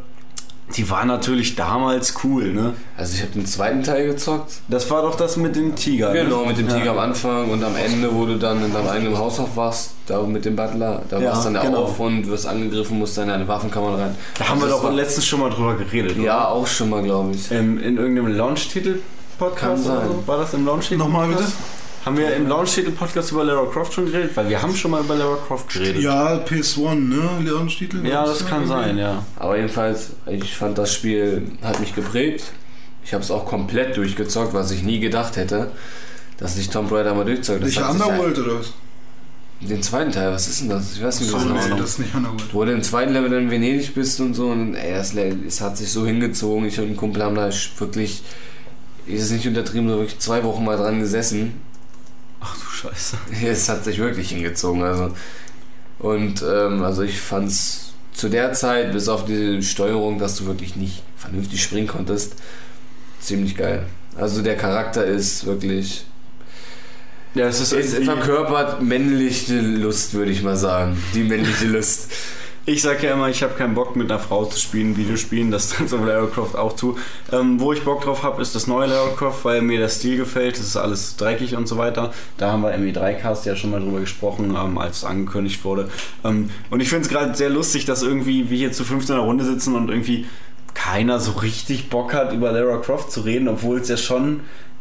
die waren natürlich damals cool, ne? Also ich habe den zweiten Teil gezockt. Das war doch das mit dem Tiger. Genau, ne? mit dem Ja. Tiger am Anfang und am Ende, wo du dann in deinem eigenen Haushof warst, da mit dem Butler, da Ja, warst dann genau. auf und wirst angegriffen, musst dann in eine Waffenkammer rein. Da haben wir doch letztens schon mal drüber geredet. Ja, auch schon mal, glaube ich. Ähm, in irgendeinem Launch-Titel Podcast? Kann oder sein. so? War das im Launch-Titel? Nochmal bitte? Haben wir im Launch-Titel-Podcast über Lara Croft schon geredet? Weil wir haben schon mal über Lara Croft geredet. Ja, PS1, ne? Leonstitel? Ja, das kann sein, ja. Aber jedenfalls, ich fand das Spiel hat mich geprägt. Ich habe es auch komplett durchgezockt, was ich nie gedacht hätte, dass ich Tomb Raider mal durchzocke. Sich Underworld oder was? Den zweiten Teil, was ist denn das? Ich weiß nicht, So, was das nee, ist. das ist nicht Underworld. Wo du im zweiten Level dann in Venedig bist und so und ey, das, es hat sich so hingezogen. Ich und ein Kumpel haben da wirklich, ist es nicht untertrieben, so wirklich zwei Wochen mal dran gesessen. Ach du Scheiße. <laughs> Es hat sich wirklich hingezogen. Also. Und ähm, also ich fand's zu der Zeit, bis auf die Steuerung, dass du wirklich nicht vernünftig springen konntest, ziemlich geil. Also der Charakter ist wirklich. Ja, es ist, Es verkörpert männliche Lust, würde ich mal sagen. Die männliche Lust. <laughs> Ich sag ja immer, ich habe keinen Bock mit einer Frau zu spielen, Videospielen, das trifft auf Lara Croft auch zu. Ähm, wo ich Bock drauf habe, ist das neue Lara Croft, weil mir der Stil gefällt, das ist alles dreckig und so weiter. Da haben wir im E3-Cast ja schon mal drüber gesprochen, ähm, als es angekündigt wurde. Ähm, und ich finde es gerade sehr lustig, dass irgendwie wir hier zu 15 in der Runde sitzen und irgendwie keiner so richtig Bock hat, über Lara Croft zu reden, obwohl es ja schon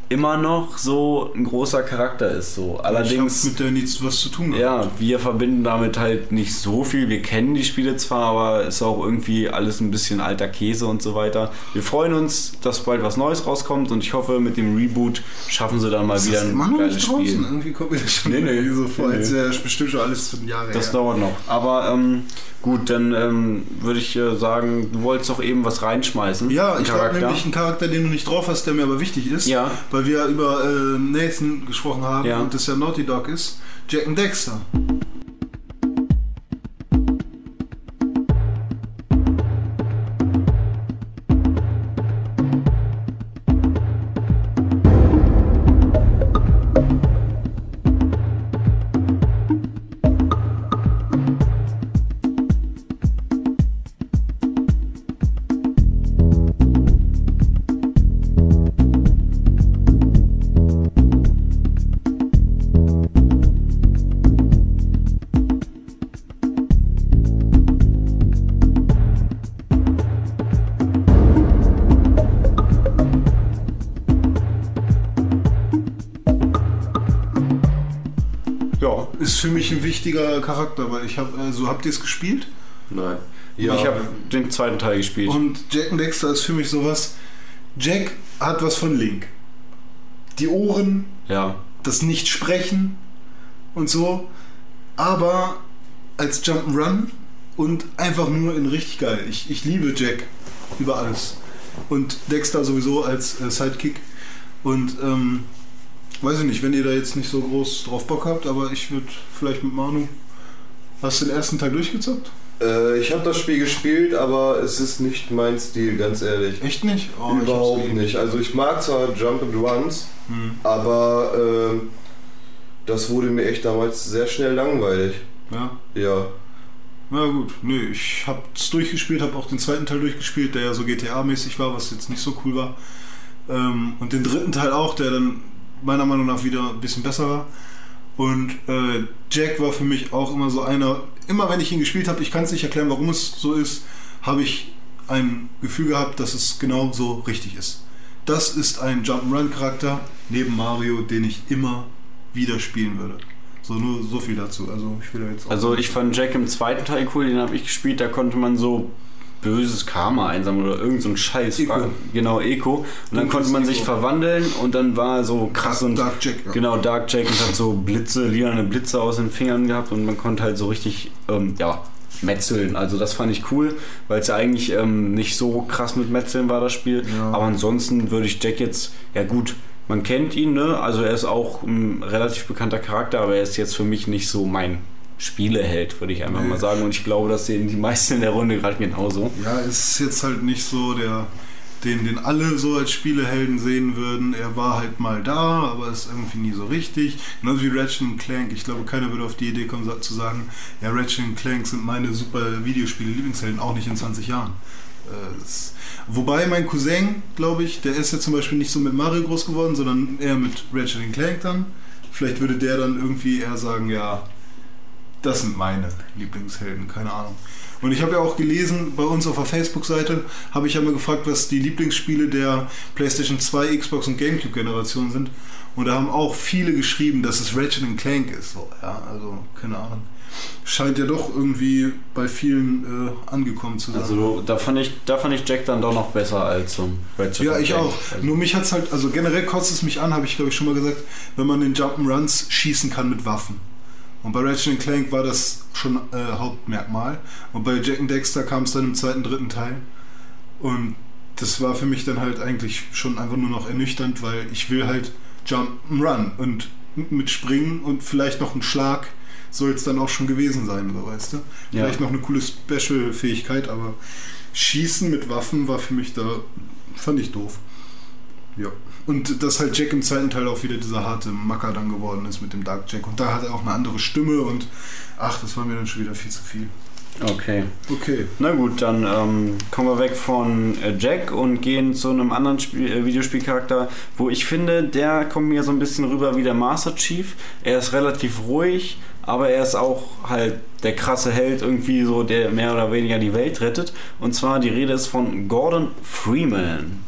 immer noch so ein großer Charakter ist. So. Allerdings. Ich mit der nichts was zu tun gehabt. Ja, wir verbinden damit halt nicht so viel. Wir kennen die Spiele zwar, aber ist auch irgendwie alles ein bisschen alter Käse und so weiter. Wir freuen uns, dass bald was Neues rauskommt und ich hoffe, mit dem Reboot schaffen sie dann mal Ist wieder das ein immer noch geiles nicht draußen? Spiel. Irgendwie kommt mir das schon Nee, nee. so vor, Nee, als nee. wäre bestimmt schon alles schon Jahre Das her. dauert noch. Aber ähm, gut, dann ähm, würde ich äh, sagen, du wolltest doch eben was reinschmeißen. Ja, ich habe nämlich einen Charakter, den du nicht drauf hast, der mir aber wichtig ist. Ja. Weil wir über äh, Nathan gesprochen haben Ja. und das ja Naughty Dog ist. Jack and Dexter. Wichtiger Charakter, weil ich habe, also habt ihr es gespielt? Nein. Ja, ich habe den zweiten Teil gespielt. Und Jack and Dexter ist für mich sowas. Jack hat was von Link. Die Ohren, ja. das Nicht-Sprechen und so. Aber als Jump'n'Run und einfach nur in richtig geil. Ich, ich liebe Jack über alles. Und Dexter sowieso als äh, Sidekick. Und ähm, weiß ich nicht, wenn ihr da jetzt nicht so groß drauf Bock habt, aber ich würde vielleicht mit Manu. Hast du den ersten Teil durchgezockt? äh, ich habe das Spiel gespielt, aber es ist nicht mein Stil, ganz ehrlich. Echt nicht? Oh, Überhaupt geliebt. nicht. Also ich mag zwar Jump and Runs, Hm. aber ähm, das wurde mir echt damals sehr schnell langweilig. Ja. Ja. Na gut, nö, ich hab's durchgespielt, habe auch den zweiten Teil durchgespielt, der ja so GTA-mäßig war, was jetzt nicht so cool war. Ähm, und den dritten Teil auch, der dann meiner Meinung nach wieder ein bisschen besser war. Und äh, Jack war für mich auch immer so einer, immer wenn ich ihn gespielt habe, ich kann es nicht erklären, warum es so ist, habe ich ein Gefühl gehabt, dass es genau so richtig ist. Das ist ein Jump'n'Run-Charakter neben Mario, den ich immer wieder spielen würde. So nur so viel dazu. Also ich will da jetzt Also ich fand Jack im zweiten Teil cool, den habe ich gespielt, da konnte man so böses Karma einsammeln oder irgend so ein Scheiß. Eco. Genau, Eco. Und dann konnte man sich verwandeln und dann war er so krass und Dark Jack, ja. genau Dark Jack und hat so Blitze, lilane Blitze aus den Fingern gehabt und man konnte halt so richtig ähm, ja metzeln. Also das fand ich cool, weil es ja eigentlich ähm, nicht so krass mit Metzeln war das Spiel. Ja. Aber ansonsten würde ich Jack jetzt ja gut. Man kennt ihn, ne? Also er ist auch ein relativ bekannter Charakter, aber er ist jetzt für mich nicht so mein Spieleheld, würde ich einfach Nee. mal sagen. Und ich glaube, das sehen die meisten in der Runde gerade genauso. Ja, es ist jetzt halt nicht so der, den, den alle so als Spielehelden sehen würden. Er war halt mal da, aber ist irgendwie nie so richtig. Genauso wie Ratchet Clank. Ich glaube, keiner würde auf die Idee kommen zu sagen, ja, Ratchet Clank sind meine super Videospiele-Lieblingshelden, auch nicht in 20 Jahren. Äh, Wobei mein Cousin, glaube ich, der ist ja zum Beispiel nicht so mit Mario groß geworden, sondern eher mit Ratchet und Clank dann. Vielleicht würde der dann irgendwie eher sagen, ja, das sind meine Lieblingshelden, keine Ahnung. Und ich habe ja auch gelesen, bei uns auf der Facebook-Seite habe ich ja mal gefragt, was die Lieblingsspiele der PlayStation 2, Xbox und GameCube-Generation sind. Und da haben auch viele geschrieben, dass es Ratchet Clank ist. So, ja, also keine Ahnung. Scheint ja doch irgendwie bei vielen äh, angekommen zu sein. Also da fand, ich, da fand ich Jack dann doch noch besser als zum Ratchet Ja, ich Clank. auch. Nur mich hat's halt, also generell kotzt es mich an, habe ich glaube ich schon mal gesagt, wenn man in Jump'n'Runs schießen kann mit Waffen. Und bei Ratchet Clank war das schon äh, Hauptmerkmal. Und bei Jack and Dexter kam es dann im zweiten, dritten Teil. Und das war für mich dann halt eigentlich schon einfach nur noch ernüchternd, weil ich will halt Jump'n'Run und mit Springen und vielleicht noch einen Schlag soll es dann auch schon gewesen sein, so weißt du. Vielleicht noch eine coole Special-Fähigkeit, aber Schießen mit Waffen war für mich da, fand ich doof. Ja. Und dass halt Jack im zweiten Teil auch wieder dieser harte Macker dann geworden ist mit dem Dark Jack. Und da hat er auch eine andere Stimme und ach, das war mir dann schon wieder viel zu viel. Okay. Okay. Na gut, dann ähm, kommen wir weg von äh, Jack und gehen zu einem anderen Spiel, äh, Videospielcharakter, wo ich finde, der kommt mir so ein bisschen rüber wie der Master Chief. Er ist relativ ruhig, aber er ist auch halt der krasse Held irgendwie so, der mehr oder weniger die Welt rettet. Und zwar die Rede ist von Gordon Freeman.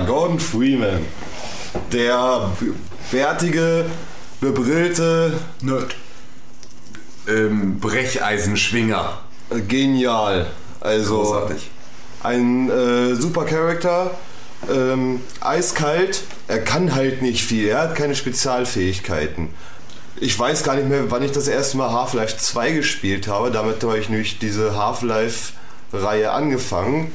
Gordon Freeman. Der bärtige, bebrillte, Nerd. Ähm, Brecheisenschwinger. genial. Also Großartig. ein äh, super Charakter. Ähm, eiskalt. Er kann halt nicht viel. Er hat keine Spezialfähigkeiten. Ich weiß gar nicht mehr, wann ich das erste Mal Half-Life 2 gespielt habe. Damit habe ich nämlich diese Half-Life-Reihe angefangen.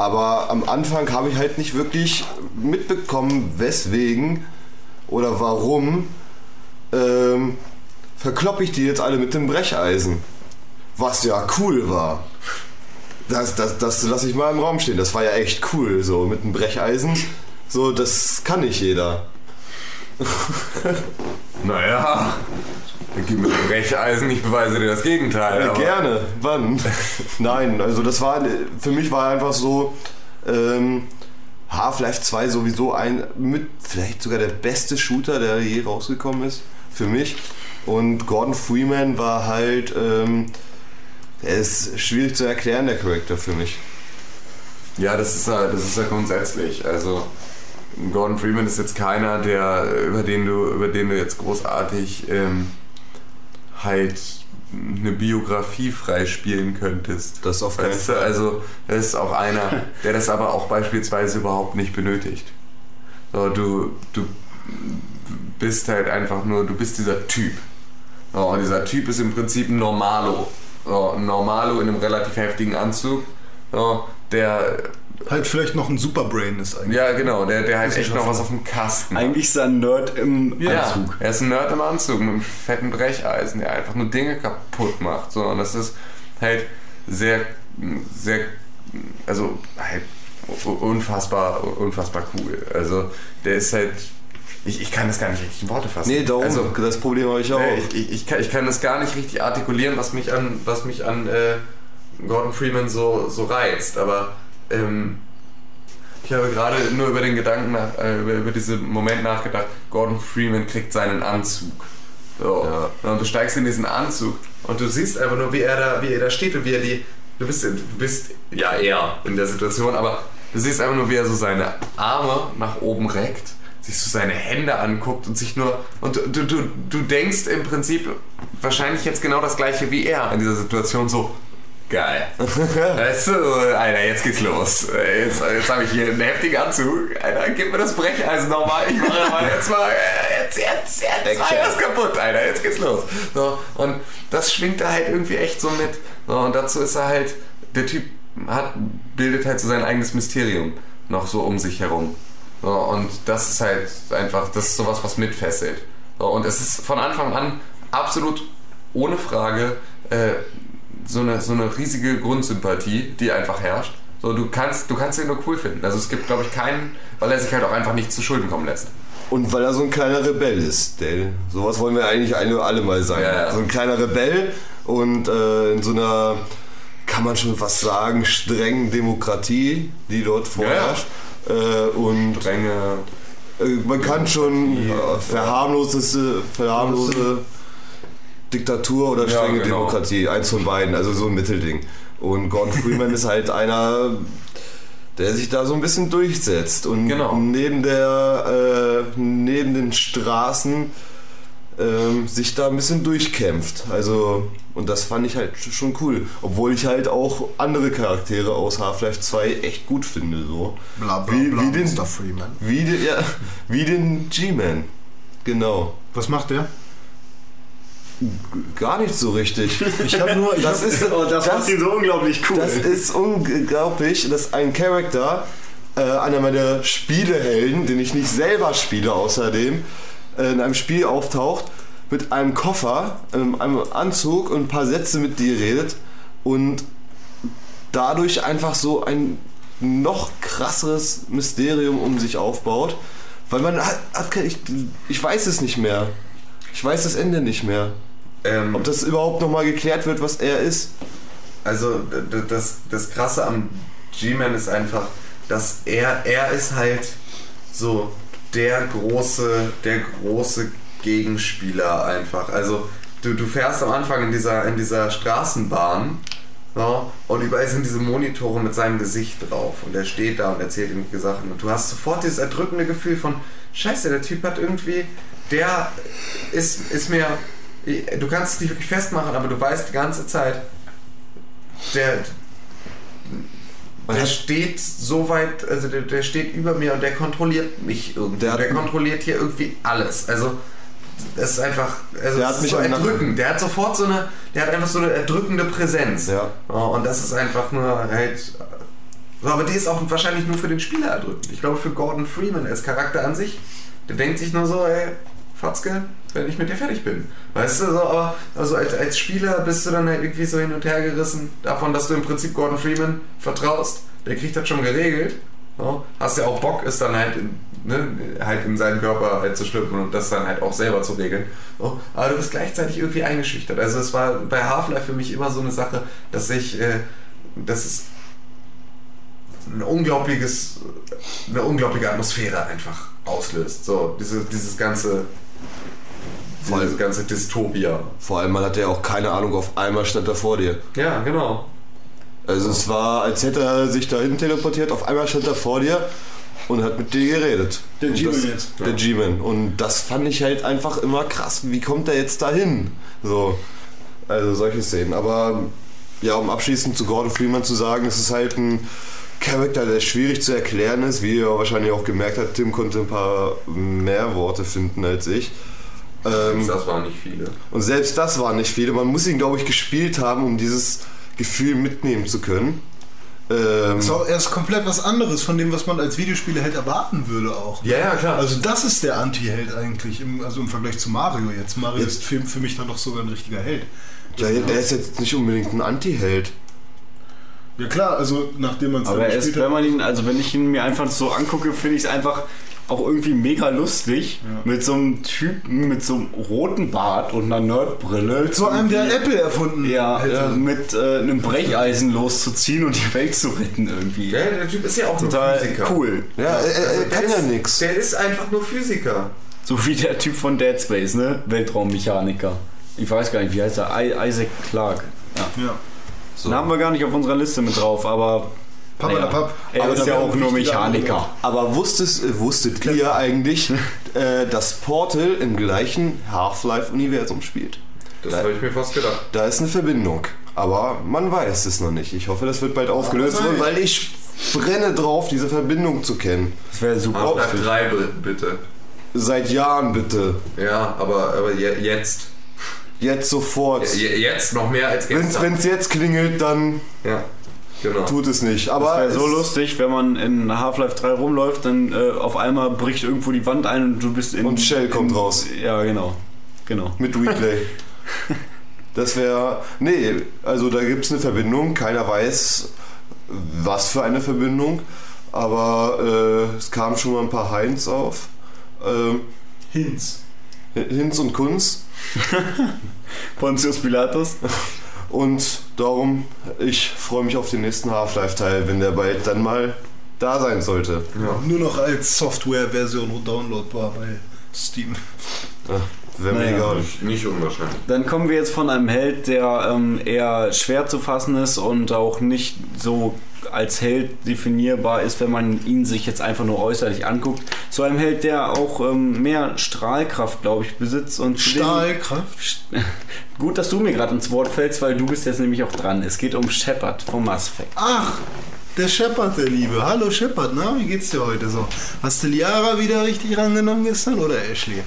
Aber am Anfang habe ich halt nicht wirklich mitbekommen, weswegen oder warum ähm, verkloppe ich die jetzt alle mit dem Brecheisen. Was ja cool war. Das, das, das lasse ich mal im Raum stehen. Das war ja echt cool, so mit dem Brecheisen. So, das kann nicht jeder. <laughs> Naja, gib mir ein Brecheisen, ich beweise dir das Gegenteil. Ja, aber- gerne. Wann? <laughs> Nein, also das war für mich war einfach so ähm, Half-Life 2 sowieso ein mit vielleicht sogar der beste Shooter, der je rausgekommen ist für mich. Und Gordon Freeman war halt ähm, er ist schwierig zu erklären, der Charakter für mich. Ja, das ist ja, das ist ja grundsätzlich. Also Gordon Freeman ist jetzt keiner, der über den du über den du jetzt großartig ähm, halt eine Biografie freispielen könntest. Das auf keinen du, also er ist auch einer, der das aber auch beispielsweise überhaupt nicht benötigt. So, du, du bist halt einfach nur, du bist dieser Typ. So, und dieser Typ ist im Prinzip ein Normalo. So, ein Normalo in einem relativ heftigen Anzug. So, der, Halt vielleicht noch ein Superbrain ist eigentlich. ja genau, der, der halt echt noch was auf dem Kasten hat. Eigentlich ist er ein Nerd im Ja, Anzug. er ist ein Nerd im Anzug mit einem fetten Brecheisen, der einfach nur Dinge kaputt macht. So. Und das ist halt sehr, sehr, also halt unfassbar, unfassbar cool. Also der ist halt, ich, ich kann das gar nicht richtig in Worte fassen. Nee, darum, Also, das Problem habe ich auch. Nee, ich, ich, ich, kann, ich kann das gar nicht richtig artikulieren, was mich an, was mich an äh, Gordon Freeman so, so reizt. Aber ähm, ich habe gerade nur über den Gedanken, nach, äh, über, über diesen Moment nachgedacht, Gordon Freeman kriegt seinen Anzug. So. Ja. Und du steigst in diesen Anzug und du siehst einfach nur, wie er da, wie er da steht und wie er die. Du bist, du bist ja er in der Situation, aber du siehst einfach nur, wie er so seine Arme nach oben reckt, sich so seine Hände anguckt und sich nur. Und du, du, du, du denkst im Prinzip wahrscheinlich jetzt genau das gleiche wie er in dieser Situation so. Geil. <laughs> weißt du, Alter, jetzt geht's los. Jetzt, jetzt habe ich hier einen heftigen Anzug. Alter, gib mir das Brecheisen nochmal. Ich mache mal jetzt mal. äh, jetzt, jetzt, jetzt, Action. alles kaputt, Alter, jetzt geht's los. So, und das schwingt er halt irgendwie echt so mit. So, und dazu ist er halt, der Typ hat, bildet halt so sein eigenes Mysterium noch so um sich herum. So, und das ist halt einfach, das ist sowas, was mitfesselt. So, und es ist von Anfang an absolut ohne Frage äh, so, eine, so eine riesige Grundsympathie, die einfach herrscht. So, du kannst, du kannst ihn nur cool finden. Also es gibt, glaube ich, keinen, weil er sich halt auch einfach nicht zu Schulden kommen lässt. Und weil er so ein kleiner Rebell ist. Der, sowas wollen wir eigentlich alle, alle mal sein. Ja, ja. So ein kleiner Rebell und äh, in so einer, kann man schon fast sagen, strengen Demokratie, die dort vorherrscht. Äh, und Strenge. äh, man kann schon äh, verharmloseste, verharmlose Diktatur oder Ja, strenge genau. Demokratie, eins von beiden, also so ein Mittelding. Und Gordon Freeman ist halt einer, der sich da so ein bisschen durchsetzt und Genau. neben der äh, neben den Straßen ähm, sich da ein bisschen durchkämpft. Also und das fand ich halt schon cool, obwohl ich halt auch andere Charaktere aus Half-Life 2 echt gut finde so. Bla bla Wie- bla, wie den- Mr. Freeman. Wie den, ja, wie den G-Man. Genau. Was macht der? Gar nicht so richtig. Ich habe nur, <laughs> Das ist, Oh, das, macht ihn so unglaublich cool. das ist unglaublich, dass ein Charakter, äh, einer meiner Spielehelden, den ich nicht selber spiele außerdem, äh, in einem Spiel auftaucht, mit einem Koffer, ähm, einem Anzug und ein paar Sätze mit dir redet und dadurch einfach so ein noch krasseres Mysterium um sich aufbaut. Weil man hat, hat ich, ich weiß es nicht mehr. Ich weiß das Ende nicht mehr. Ähm, Ob das überhaupt nochmal geklärt wird, was er ist. also das, das Krasse am G-Man ist einfach, dass er, er ist halt so der große, der große Gegenspieler einfach. Also du, du fährst am Anfang in dieser, in dieser Straßenbahn so, und überall sind diese Monitore mit seinem Gesicht drauf und er steht da und erzählt irgendwelche Sachen und du hast sofort dieses erdrückende Gefühl von Scheiße, der Typ hat irgendwie, der ist, ist mir, du kannst es nicht wirklich festmachen, aber du weißt die ganze Zeit, der, der steht so weit, also der, der steht über mir und der kontrolliert mich irgendwie. Der Der, kontrolliert hier irgendwie alles. Also das ist einfach, also Der hat mich so erdrückend. Der hat sofort so eine, der hat einfach so eine erdrückende Präsenz. Ja. Oh, und das ist einfach nur halt. Aber die ist auch wahrscheinlich nur für den Spieler erdrückend. Ich glaube für Gordon Freeman als Charakter an sich, der denkt sich nur so, ey, Fatzke, wenn ich mit dir fertig bin. Weißt du, so, aber also als, als Spieler bist du dann halt irgendwie so hin und her gerissen davon, dass du im Prinzip Gordon Freeman vertraust. Der kriegt das schon geregelt. So. Hast ja auch Bock, ist dann halt in, ne, halt in seinen Körper halt zu schlüpfen und das dann halt auch selber zu regeln. So. Aber du bist gleichzeitig irgendwie eingeschüchtert. Also es war bei Half-Life für mich immer so eine Sache, dass ich, äh, dass es ein unglaubliches, eine unglaubliche Atmosphäre einfach auslöst. So, diese, dieses ganze, Voll. diese ganze Dystopia. Vor allem, man hatte ja auch keine Ahnung, auf einmal stand er vor dir. Ja, genau. Also es war, als hätte er sich dahin teleportiert, auf einmal stand er vor dir und hat mit dir geredet. Der G-Man jetzt. Der G-Man. Und das fand ich halt einfach immer krass. Wie kommt er jetzt dahin? So. Also solche Szenen. Aber ja, um abschließend zu Gordon Freeman zu sagen, es ist halt ein Charakter, der schwierig zu erklären ist. Wie ihr wahrscheinlich auch gemerkt habt, Tim konnte ein paar mehr Worte finden als ich. Ähm, Das waren nicht viele. und selbst das waren nicht viele. Man muss ihn, glaube ich, gespielt haben, um dieses Gefühl mitnehmen zu können. Ähm, ist auch erst komplett was anderes von dem, was man als Videospieleheld erwarten würde auch. Ja, ja, klar. Also das ist der Anti-Held eigentlich, im, also im Vergleich zu Mario jetzt. Mario Jetzt- ist für, für mich dann doch sogar ein richtiger Held. ja, der ist jetzt nicht unbedingt ein Anti-Held. Ja klar, also nachdem man es Aber er ist, wenn man ihn, also wenn ich ihn mir einfach so angucke, finde ich es einfach auch irgendwie mega lustig, mit so einem Typen mit so einem roten Bart und einer Nerdbrille. zu einem, der Apple erfunden ja, hätte. mit äh, einem Brecheisen loszuziehen und die Welt zu retten irgendwie. Ja, der Typ ist ja auch Total nur Physiker. cool. Ja, er, er, Also er der kann ja nichts. Der ist einfach nur Physiker. So wie der Typ von Dead Space, ne? Weltraummechaniker. Ich weiß gar nicht, wie heißt er? Isaac Clarke. Ja. Ja. Den haben wir gar nicht auf unserer Liste mit drauf, aber. Papa naja, Papp. Er Aber ist da ja auch nur Mechaniker. Aber wusstet, wusstet ihr eigentlich, äh, dass Portal im gleichen Half-Life-Universum spielt? Das habe ich mir fast gedacht. Da ist eine Verbindung. Aber man weiß es noch nicht. Ich hoffe, das wird bald aufgelöst, nein. weil ich brenne drauf, diese Verbindung zu kennen. Das wäre super. Half-Life 3 bitte. Seit Jahren bitte. Ja, aber, aber je- jetzt. Jetzt sofort. Je- Jetzt noch mehr als Wenn gestern. es jetzt klingelt, dann ja, genau. tut es nicht. Das Aber wäre so lustig, wenn man in Half-Life 3 rumläuft, dann äh, auf einmal bricht irgendwo die Wand ein und du bist in. Und Shell kommt in, raus. Ja, genau. Genau. Mit Replay. <laughs> Das wäre. Nee, also da gibt es eine Verbindung. Keiner weiß, was für eine Verbindung. Aber äh, es kamen schon mal ein paar Heinz auf. Ähm, Hinz. Hinz und Kunz. <laughs> Pontius Pilatus. Und darum, ich freue mich auf den nächsten Half-Life-Teil, wenn der bald dann mal da sein sollte. Nur noch als Software-Version downloadbar bei Steam. Wäre mir Naja. egal. Nicht unwahrscheinlich. Dann kommen wir jetzt von einem Held, der ähm, eher schwer zu fassen ist und auch nicht so als Held definierbar ist, wenn man ihn sich jetzt einfach nur äußerlich anguckt, zu einem Held, der auch ähm, mehr Strahlkraft, glaube ich, besitzt und Stahlkraft. <laughs> Gut, dass du mir gerade ins Wort fällst, weil du bist jetzt nämlich auch dran. Es geht um Shepard vom Mass Effect. Ach, der Shepard, der Liebe. Hallo Shepard, na, wie geht's dir heute so? Hast du Liara wieder richtig rangenommen gestern oder Ashley?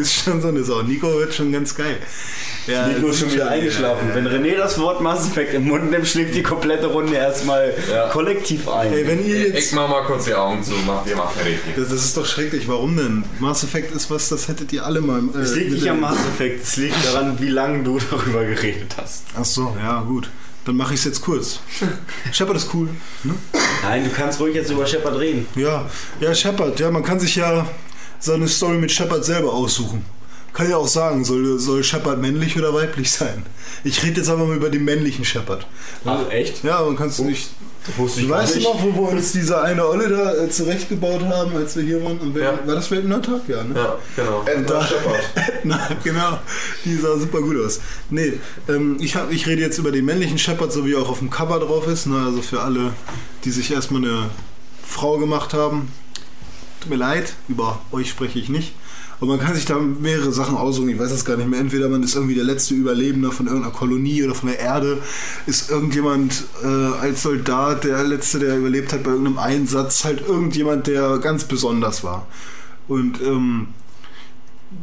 Ist schon so eine Sau. Nico wird schon ganz geil. Ja, Nico ist schon wieder eingeschlafen. Wenn René das Wort Mass Effect im Mund nimmt, schlägt die komplette Runde erstmal Ja. kollektiv ein. Ey, wenn ihr Ich jetzt. mach mal kurz die Augen zu, mach dir mal fertig. Das, das ist doch schrecklich. Warum denn? Mass Effect ist was, das hättet ihr alle mal. Äh, es liegt nicht am Mass Effect, es liegt daran, wie lange du <laughs> darüber geredet hast. Ach so, ja, gut. Dann mache ich es jetzt kurz. <laughs> Shepard ist cool. Ne? Nein, du kannst ruhig jetzt über Shepard reden. Ja, ja, Shepard. Ja, man kann sich ja seine Story mit Shepard selber aussuchen. Kann ja auch sagen, soll, soll Shepard männlich oder weiblich sein. Ich rede jetzt aber mal über den männlichen Shepard. Ach, echt? Ja, man kann es nicht. Wusste Du weißt du noch, wo wir uns diese eine Olle da äh, zurechtgebaut haben, als wir hier waren? Ja. War das Weltnahttag? Ja, ne? Ja, genau. Da, Na, <laughs> genau, die sah super gut aus. Nee, ähm, ich, hab, ich rede jetzt über den männlichen Shepard, so wie er auch auf dem Cover drauf ist. Ne? Also für alle, die sich erstmal eine Frau gemacht haben. Tut mir leid, über euch spreche ich nicht. Aber man kann sich da mehrere Sachen aussuchen. Ich weiß das gar nicht mehr. Entweder man ist irgendwie der letzte Überlebende von irgendeiner Kolonie oder von der Erde. Ist irgendjemand äh, als Soldat der letzte, der überlebt hat bei irgendeinem Einsatz. Halt irgendjemand, der ganz besonders war. Und ähm,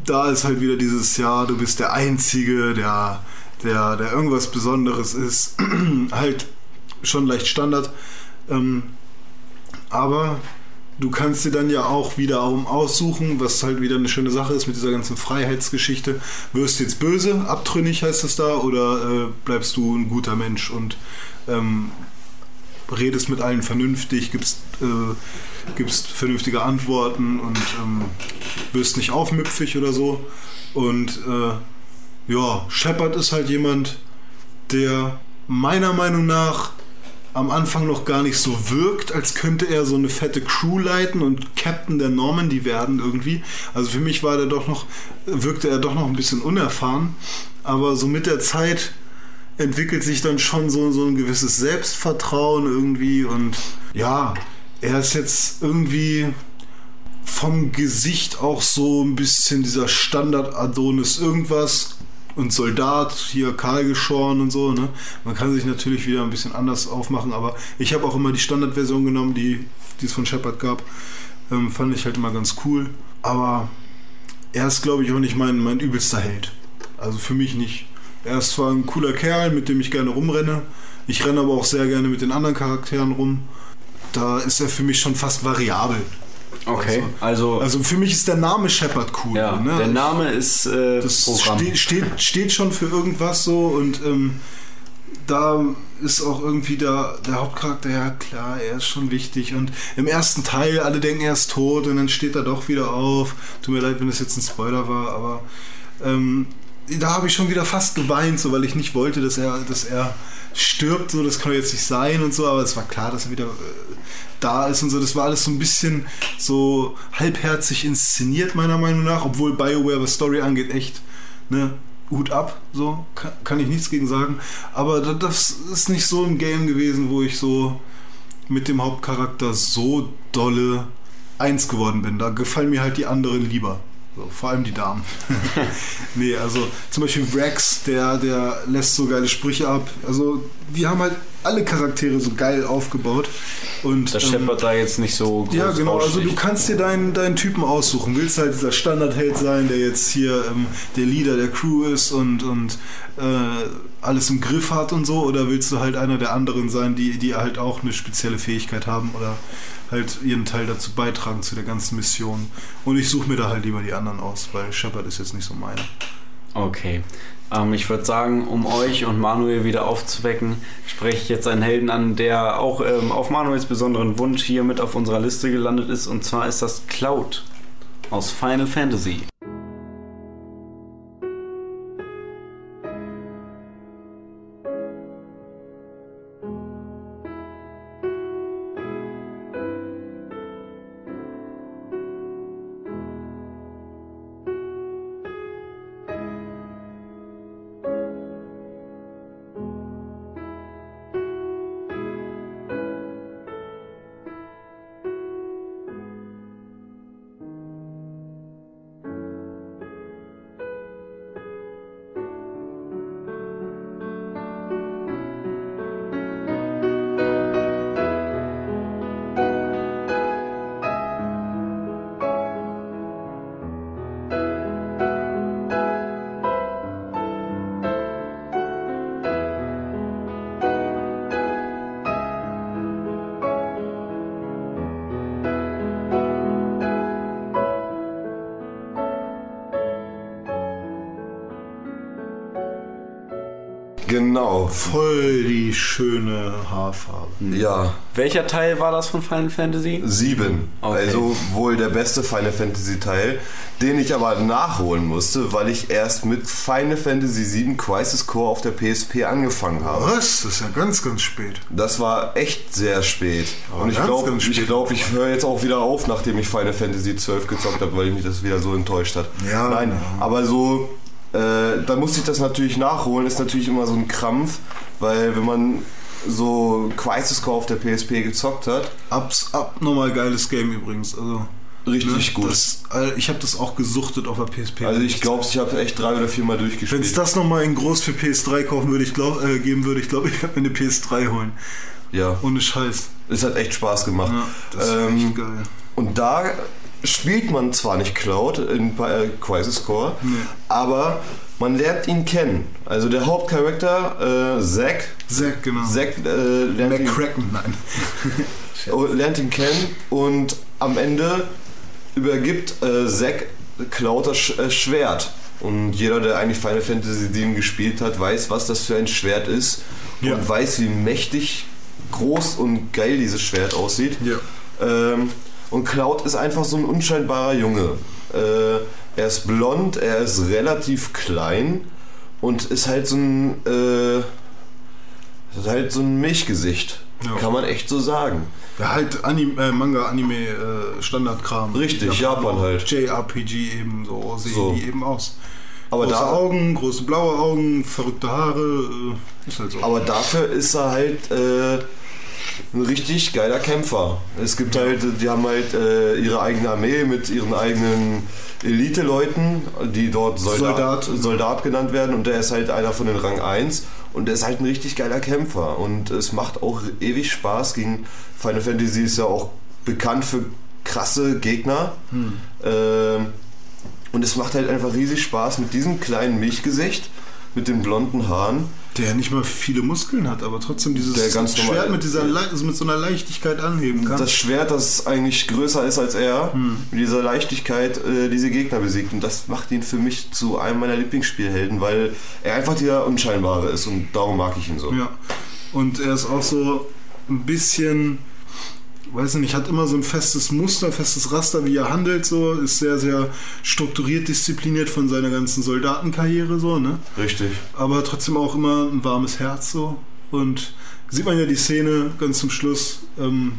da ist halt wieder dieses, ja, du bist der Einzige, der, der, der irgendwas Besonderes ist. <clears throat> halt schon leicht Standard. Ähm, aber du kannst dir dann ja auch wiederum aussuchen, was halt wieder eine schöne Sache ist mit dieser ganzen Freiheitsgeschichte. Wirst du jetzt böse, abtrünnig heißt es da, oder äh, bleibst du ein guter Mensch und ähm, redest mit allen vernünftig, gibst, äh, gibst vernünftige Antworten und ähm, wirst nicht aufmüpfig oder so. Und äh, ja, Shepard ist halt jemand, der meiner Meinung nach am Anfang noch gar nicht so wirkt, als könnte er so eine fette Crew leiten und Captain der Normandy werden irgendwie. Also für mich war der doch noch, wirkte er doch noch ein bisschen unerfahren. Aber so mit der Zeit entwickelt sich dann schon so, so ein gewisses Selbstvertrauen irgendwie und ja, er ist jetzt irgendwie vom Gesicht auch so ein bisschen dieser Standard-Adonis irgendwas und Soldat, hier kahlgeschoren und so. Ne? Man kann sich natürlich wieder ein bisschen anders aufmachen, aber ich habe auch immer die Standardversion genommen, die, die es von Shepard gab. Ähm, fand ich halt immer ganz cool. Aber er ist, glaube ich, auch nicht mein, mein übelster Held. Also für mich nicht. Er ist zwar ein cooler Kerl, mit dem ich gerne rumrenne. Ich renne aber auch sehr gerne mit den anderen Charakteren rum. Da ist er für mich schon fast variabel. Okay, also, Also für mich ist der Name Shepard cool. ja, ne? der Name ist äh, das Programm. steht, steht, steht schon für irgendwas so und ähm, da ist auch irgendwie der, der Hauptcharakter, ja klar, er ist schon wichtig und im ersten Teil, alle denken, er ist tot und dann steht er doch wieder auf. Tut mir leid, wenn das jetzt ein Spoiler war, aber ähm, da habe ich schon wieder fast geweint, so weil ich nicht wollte, dass er, dass er stirbt, so das kann doch jetzt nicht sein und so, aber es war klar, dass er wieder äh, da ist und so. Das war alles so ein bisschen so halbherzig inszeniert, meiner Meinung nach, obwohl BioWare, was Story angeht, echt, ne, Hut ab, so, kann, kann ich nichts gegen sagen. Aber da- das ist nicht so ein Game gewesen, wo ich so mit dem Hauptcharakter so dolle eins geworden bin. Da gefallen mir halt die anderen lieber. So, vor allem die Damen. <laughs> nee, also zum Beispiel Rex, der, der lässt so geile Sprüche ab. Also die haben halt alle Charaktere so geil aufgebaut. Und, dass ähm, Shepard da jetzt nicht so groß ja, genau. Also du kannst dir deinen, deinen Typen aussuchen. Willst halt dieser Standardheld sein, der jetzt hier ähm, der Leader der Crew ist und, und äh, alles im Griff hat und so? Oder willst du halt einer der anderen sein, die, die halt auch eine spezielle Fähigkeit haben oder halt ihren Teil dazu beitragen zu der ganzen Mission? Und ich suche mir da halt lieber die anderen aus, weil Shepard ist jetzt nicht so meine. Okay. Ähm, ich würde sagen, um euch und Manuel wieder aufzuwecken, spreche ich jetzt einen Helden an, der auch ähm, auf Manuels besonderen Wunsch hier mit auf unserer Liste gelandet ist. Und zwar ist das Cloud aus Final Fantasy. Voll die schöne Haarfarbe. Ja, Welcher Teil war das von Final Fantasy? sieben. Okay. Also wohl der beste Final Fantasy Teil, den ich aber nachholen musste, weil ich erst mit Final Fantasy VII Crisis Core auf der PSP angefangen habe. Was? Das ist ja ganz, ganz spät. Das war echt sehr spät. Und ich ganz, glaube, ich, spät. glaub, ich höre jetzt auch wieder auf, nachdem ich Final Fantasy 12 gezockt habe, weil mich das wieder so enttäuscht hat. Ja. Nein, aber so, äh, da musste ich das natürlich nachholen, ist natürlich immer so ein Krampf, weil wenn man so Crisis Core auf der PSP gezockt hat, Abs, abnormal geiles Game übrigens. Also, richtig ne, gut. Das, ich habe das auch gesuchtet auf der PSP. also ich glaube, ich habe echt drei oder vier Mal Wenn es durchgespielt. das nochmal in groß für PS3 kaufen würde, ich glaub, äh, geben würde, ich glaube, ich werde mir eine PS3 holen. Ja, Ohne Scheiß. es hat echt Spaß gemacht. Ja, das Ähm, echt geil. Und da spielt man zwar nicht Cloud in äh, Crisis Core, aber man lernt ihn kennen. Also der Hauptcharakter, äh, Zack, Zack, genau. Zack äh, lernt, ihn, nein. <laughs> oh, lernt ihn kennen und am Ende übergibt äh, Zack Cloud das Sch äh, Schwert. Und jeder, der eigentlich Final Fantasy VII gespielt hat, weiß, was das für ein Schwert ist Ja. und weiß, wie mächtig, groß und geil dieses Schwert aussieht. Ja. Ähm, und Cloud ist einfach so ein unscheinbarer Junge. Äh, er ist blond, er ist relativ klein und ist halt so ein, äh, ist halt so ein Milchgesicht. Ja. Kann man echt so sagen. Ja, halt Anim äh, Manga, Anime, äh, Standardkram. Richtig, Japan halt. JRPG eben, so sehen So. die eben aus. Aber, große da, Augen, große blaue Augen, verrückte Haare, äh, ist halt so. aber dafür ist er halt äh, ein richtig geiler Kämpfer. Es gibt halt, die haben halt äh, ihre eigene Armee mit ihren eigenen Elite-Leuten, die dort Soldat, Soldat. Soldat genannt werden und der ist halt einer von den Rang 1 und der ist halt ein richtig geiler Kämpfer und es macht auch ewig Spaß gegen Final Fantasy ist ja auch bekannt für krasse Gegner. Ähm, Und es macht halt einfach riesig Spaß mit diesem kleinen Milchgesicht, mit den blonden Haaren. Der nicht mal viele Muskeln hat, aber trotzdem dieses Schwert mit, dieser, Le- also mit so einer Leichtigkeit anheben kann. Das Schwert, das eigentlich größer ist als er, mit dieser Leichtigkeit äh, diese Gegner besiegt. Und das macht ihn für mich zu einem meiner Lieblingsspielhelden, weil er einfach dieser Unscheinbare ist und darum mag ich ihn so. Ja. Und er ist auch so ein bisschen, weiß ich nicht, hat immer so ein festes Muster, festes Raster, wie er handelt, so, ist sehr, sehr strukturiert, diszipliniert von seiner ganzen Soldatenkarriere, so, ne? Richtig. Aber trotzdem auch immer ein warmes Herz, so. Und sieht man ja die Szene ganz zum Schluss, ähm,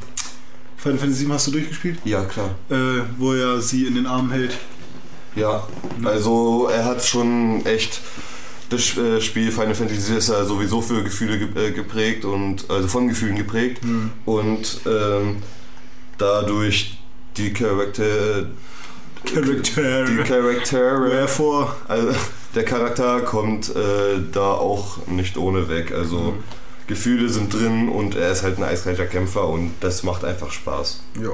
Final Fantasy VII hast du durchgespielt? Ja, klar. Äh, wo er sie in den Arm hält. Ja, also er hat schon echt das äh, Spiel Final Fantasy ist ja sowieso für Gefühle ge- äh, geprägt und also von Gefühlen geprägt und ähm, dadurch die Charakter Charaktere. die Charaktere Wherefore? also der Charakter kommt äh, da auch nicht ohne weg also Gefühle sind drin und er ist halt ein eiskalter Kämpfer und das macht einfach Spaß. Ja.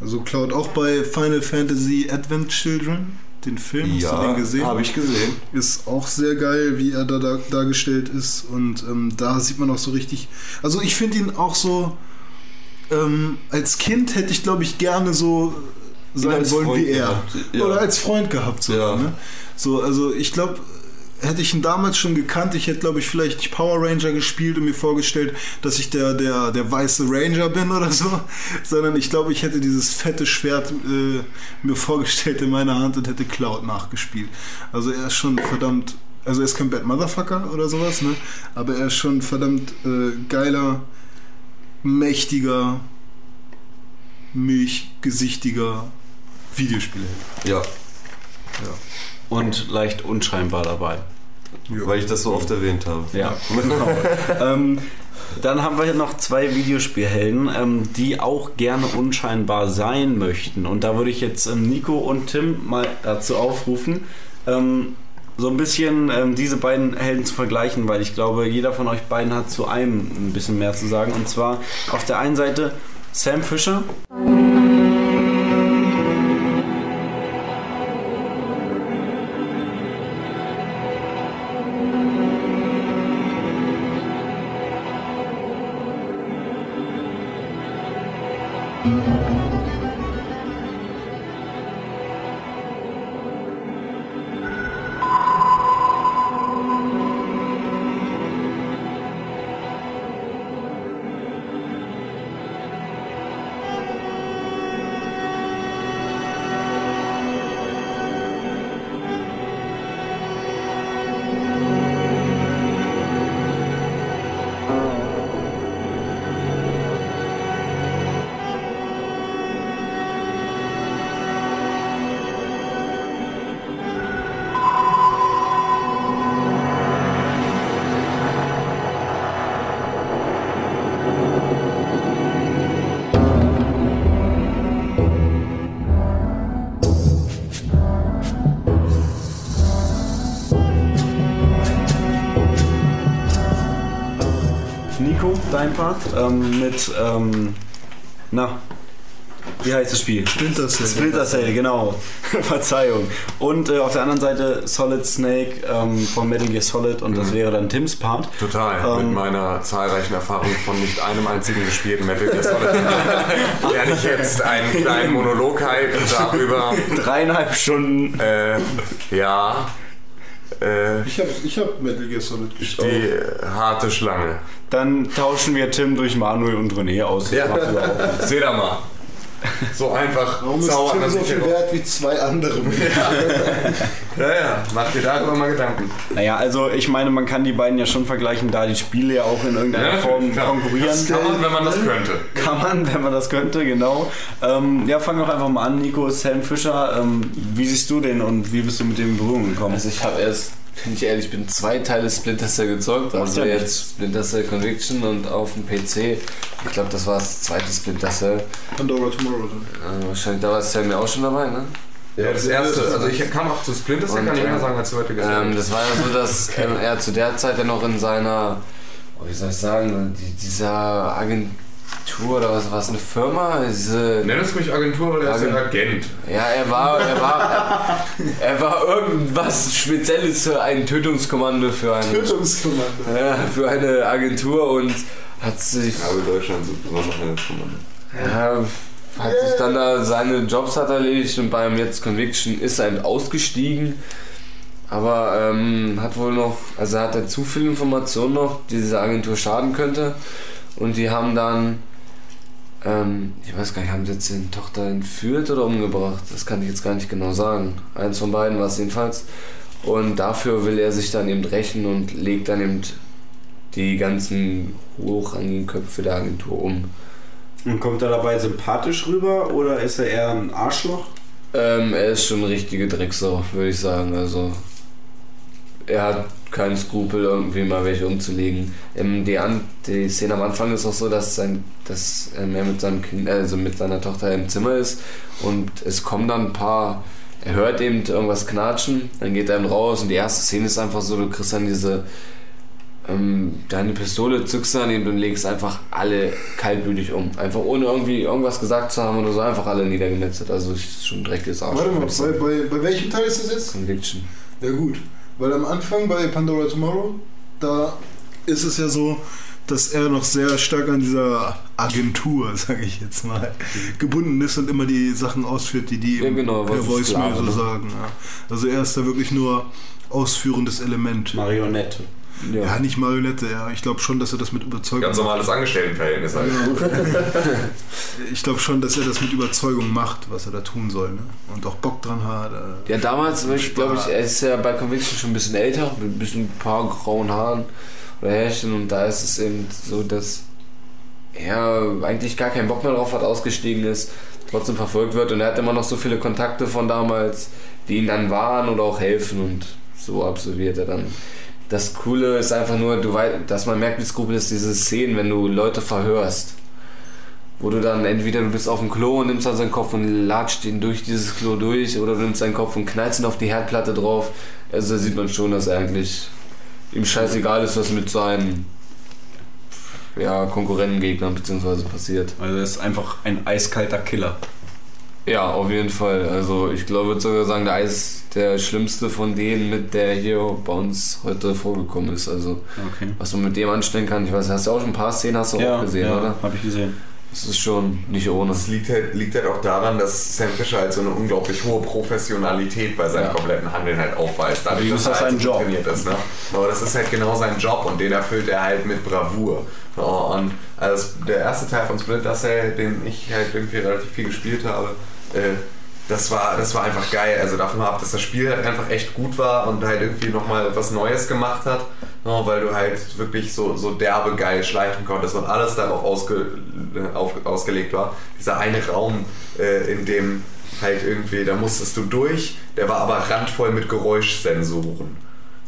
Also Cloud auch bei Final Fantasy Advent Children, den Film, hast du den Ja, gesehen? habe ich gesehen. Ist auch sehr geil, wie er da, da dargestellt ist. Und ähm, da sieht man auch so richtig. Also ich finde ihn auch so. Ähm, als Kind hätte ich, glaube ich, gerne so sein wollen Freund wie er. gehabt, ja. Oder als Freund gehabt sogar. Ja. Ne? So, also ich glaube, hätte ich ihn damals schon gekannt, ich hätte, glaube ich, vielleicht nicht Power Ranger gespielt und mir vorgestellt, dass ich der, der, der weiße Ranger bin oder so, <laughs> sondern ich glaube, ich hätte dieses fette Schwert äh, mir vorgestellt in meiner Hand und hätte Cloud nachgespielt. Also er ist schon verdammt, also er ist kein Bad Motherfucker oder sowas, ne? aber er ist schon verdammt äh, geiler, mächtiger, milchgesichtiger Videospieler. Ja, Und leicht unscheinbar dabei. weil ich das so oft erwähnt habe. Ja, <laughs> genau. ähm, dann haben wir noch zwei Videospielhelden, ähm, die auch gerne unscheinbar sein möchten. Und da würde ich jetzt ähm, Nico und Tim mal dazu aufrufen, ähm, so ein bisschen ähm, diese beiden Helden zu vergleichen, weil ich glaube, jeder von euch beiden hat zu einem ein bisschen mehr zu sagen. Und zwar auf der einen Seite Sam Fisher. Dein Part, ähm, mit, ähm, na, wie heißt das Spiel? Splinter Cell. Splinter Cell, genau. <laughs> Verzeihung. Und äh, auf der anderen Seite Solid Snake ähm, von Metal Gear Solid und das wäre dann Tims Part. Total. Ähm, Mit meiner zahlreichen Erfahrung von nicht einem einzigen gespielten Metal Gear Solid <laughs> werde ich jetzt einen kleinen Monolog halten darüber. <laughs> Dreieinhalb Stunden. Äh, ja, Ich habe ich hab Metal Gear Solid gespielt. die äh, harte Schlange. Dann tauschen wir Tim durch Manuel und René aus. Nichts. Seht ihr mal. So einfach Warum ist Tim das so viel wert wie zwei andere? <laughs> Ja, ja, macht dir darüber mal Gedanken. Naja, also ich meine, man kann die beiden ja schon vergleichen, da die Spiele ja auch in irgendeiner Ja, Form klar. konkurrieren. Das kann man, wenn man das könnte. Kann man, wenn man das könnte, genau. Ähm, ja, fangen wir einfach mal an, Nico, Sam Fischer. Ähm, wie siehst du den und wie bist du mit dem in Berührung gekommen? Also ich habe erst, bin ich ehrlich, bin zwei Teile Splinter Cell gezockt. Also ja jetzt Splinter Cell Conviction und auf dem PC. Ich glaube, das war das zweite Splinter Cell. Pandora Tomorrow. Äh, wahrscheinlich, da war Sam ja auch schon dabei, ne? Ja, das erste. Also ich kann auch zu Splinter Cell Und, kann ich mehr äh, sagen als zu heute Ähm, das war ja so, dass ähm, er zu der Zeit ja noch in seiner, oh, wie soll ich sagen, die, dieser Agent, Tour oder was war es, eine Firma? Diese, Nenn es ruhig Agentur, weil er ist ja Agent- Agent. ja, er war, er war, er war irgendwas Spezielles für ein Tötungskommando für eine, Tötungskommando. ja, für eine Agentur und hat sich, Aber Deutschland sind besonders Kommando. ja, hat sich dann da seine Jobs hat erledigt und beim jetzt Conviction ist er ausgestiegen. Aber ähm, hat wohl noch, also hat er zu viel Informationen noch, die dieser Agentur schaden könnte. Und die haben dann, ähm, ich weiß gar nicht, haben sie jetzt die Tochter entführt oder umgebracht? Das kann ich jetzt gar nicht genau sagen. Eins von beiden war es jedenfalls. Und dafür will er sich dann eben rächen und legt dann eben die ganzen hochrangigen Köpfe der Agentur um. Und kommt er dabei sympathisch rüber oder ist er eher ein Arschloch? Ähm, er ist schon eine richtige Drecksau, würde ich sagen. Also er hat keinen Skrupel, irgendwie mal welche umzulegen. Ähm, die, An die Szene am Anfang ist auch so, dass, sein, dass ähm, er mit seinem Kind, also mit seiner Tochter im Zimmer ist und es kommen dann ein paar. Er hört eben irgendwas knatschen, dann geht er eben raus und die erste Szene ist einfach so, du kriegst dann diese ähm, deine Pistole, zückst dann eben und legst einfach alle kaltblütig um. Einfach ohne irgendwie irgendwas gesagt zu haben oder so, einfach alle niedergemetzelt. Also ist schon ein dreckiges Arsch. Warte mal, bei, bei, bei welchem Teil ist das jetzt? Conviction. Ja gut, weil am Anfang bei Pandora Tomorrow, da ist es ja so, dass er noch sehr stark an dieser Agentur, <laughs> sage ich jetzt mal, gebunden ist und immer die Sachen ausführt, die die Ja, genau, per Voicemail so ne? sagen. Ja. Also er ist da wirklich nur ausführendes Element. Marionette. Ja, nicht Marionette, ja. Ich glaube schon, dass er das mit Überzeugung Ganz normales Angestelltenverhältnis halt. <laughs> Ich glaube schon, dass er das mit Überzeugung macht, was er da tun soll. Ne? Und auch Bock dran hat. Äh. Ja, damals, ich glaube ich, er ist ja bei Conviction schon ein bisschen älter, mit ein bisschen ein paar grauen Haaren oder Härchen und da ist es eben so, dass er eigentlich gar keinen Bock mehr drauf hat, ausgestiegen ist, trotzdem verfolgt wird und er hat immer noch so viele Kontakte von damals, die ihn dann warnen oder auch helfen und so absolviert er dann. Das Coole ist einfach nur, du weißt, dass man merkt, wie skrupel ist diese Szenen, wenn du Leute verhörst. Wo du dann entweder du bist auf dem Klo und nimmst dann seinen Kopf und latscht ihn durch dieses Klo durch oder du nimmst seinen Kopf und knallst ihn auf die Herdplatte drauf. Also da sieht man schon, dass eigentlich ihm scheißegal ist, was mit seinen ja, Konkurrentengegnern beziehungsweise passiert. Also er ist einfach ein eiskalter Killer. Ja, auf jeden Fall. Also ich glaube, ich würde sogar sagen, der Eis der schlimmste von denen, mit der hier bei uns heute vorgekommen ist. Also Okay. was man mit dem anstellen kann. Ich weiß, hast du auch schon ein paar Szenen hast du auch gesehen, oder? Habe ich gesehen. Das ist schon nicht ohne. Das liegt halt, liegt halt auch daran, dass Sam Fisher halt so eine unglaublich hohe Professionalität bei seinem Ja. kompletten Handeln halt aufweist. Dadurch, dass ist er das halt sein so Job. trainiert ist. Ne? Aber das ist halt genau sein Job und den erfüllt er halt mit Bravour. Und also der erste Teil von Splinter Cell, den ich halt irgendwie relativ viel gespielt habe, äh, das war, das war einfach geil. Also davon ab, dass das Spiel halt einfach echt gut war und halt irgendwie nochmal was Neues gemacht hat, ne, weil du halt wirklich so, so derbe geil schleichen konntest und alles darauf ausge, auf, ausgelegt war. Dieser eine Raum, äh, in dem halt irgendwie, da musstest du durch, der war aber randvoll mit Geräuschsensoren.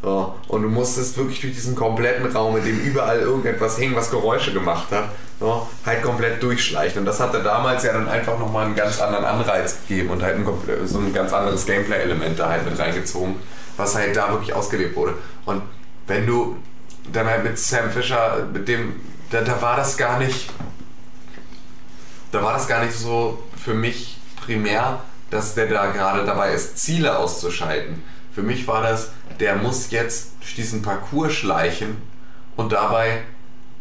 So, und du musstest wirklich durch diesen kompletten Raum, in dem überall irgendetwas hing, was Geräusche gemacht hat, so, halt komplett durchschleichen. Und das hatte damals ja dann einfach nochmal einen ganz anderen Anreiz gegeben und halt ein, so ein ganz anderes Gameplay-Element da halt mit reingezogen, was halt da wirklich ausgelebt wurde. Und wenn du dann halt mit Sam Fisher, mit dem, da, da war das gar nicht, da war das gar nicht so für mich primär, dass der da gerade dabei ist, Ziele auszuschalten. Für mich war das, der muss jetzt durch diesen Parcours schleichen und dabei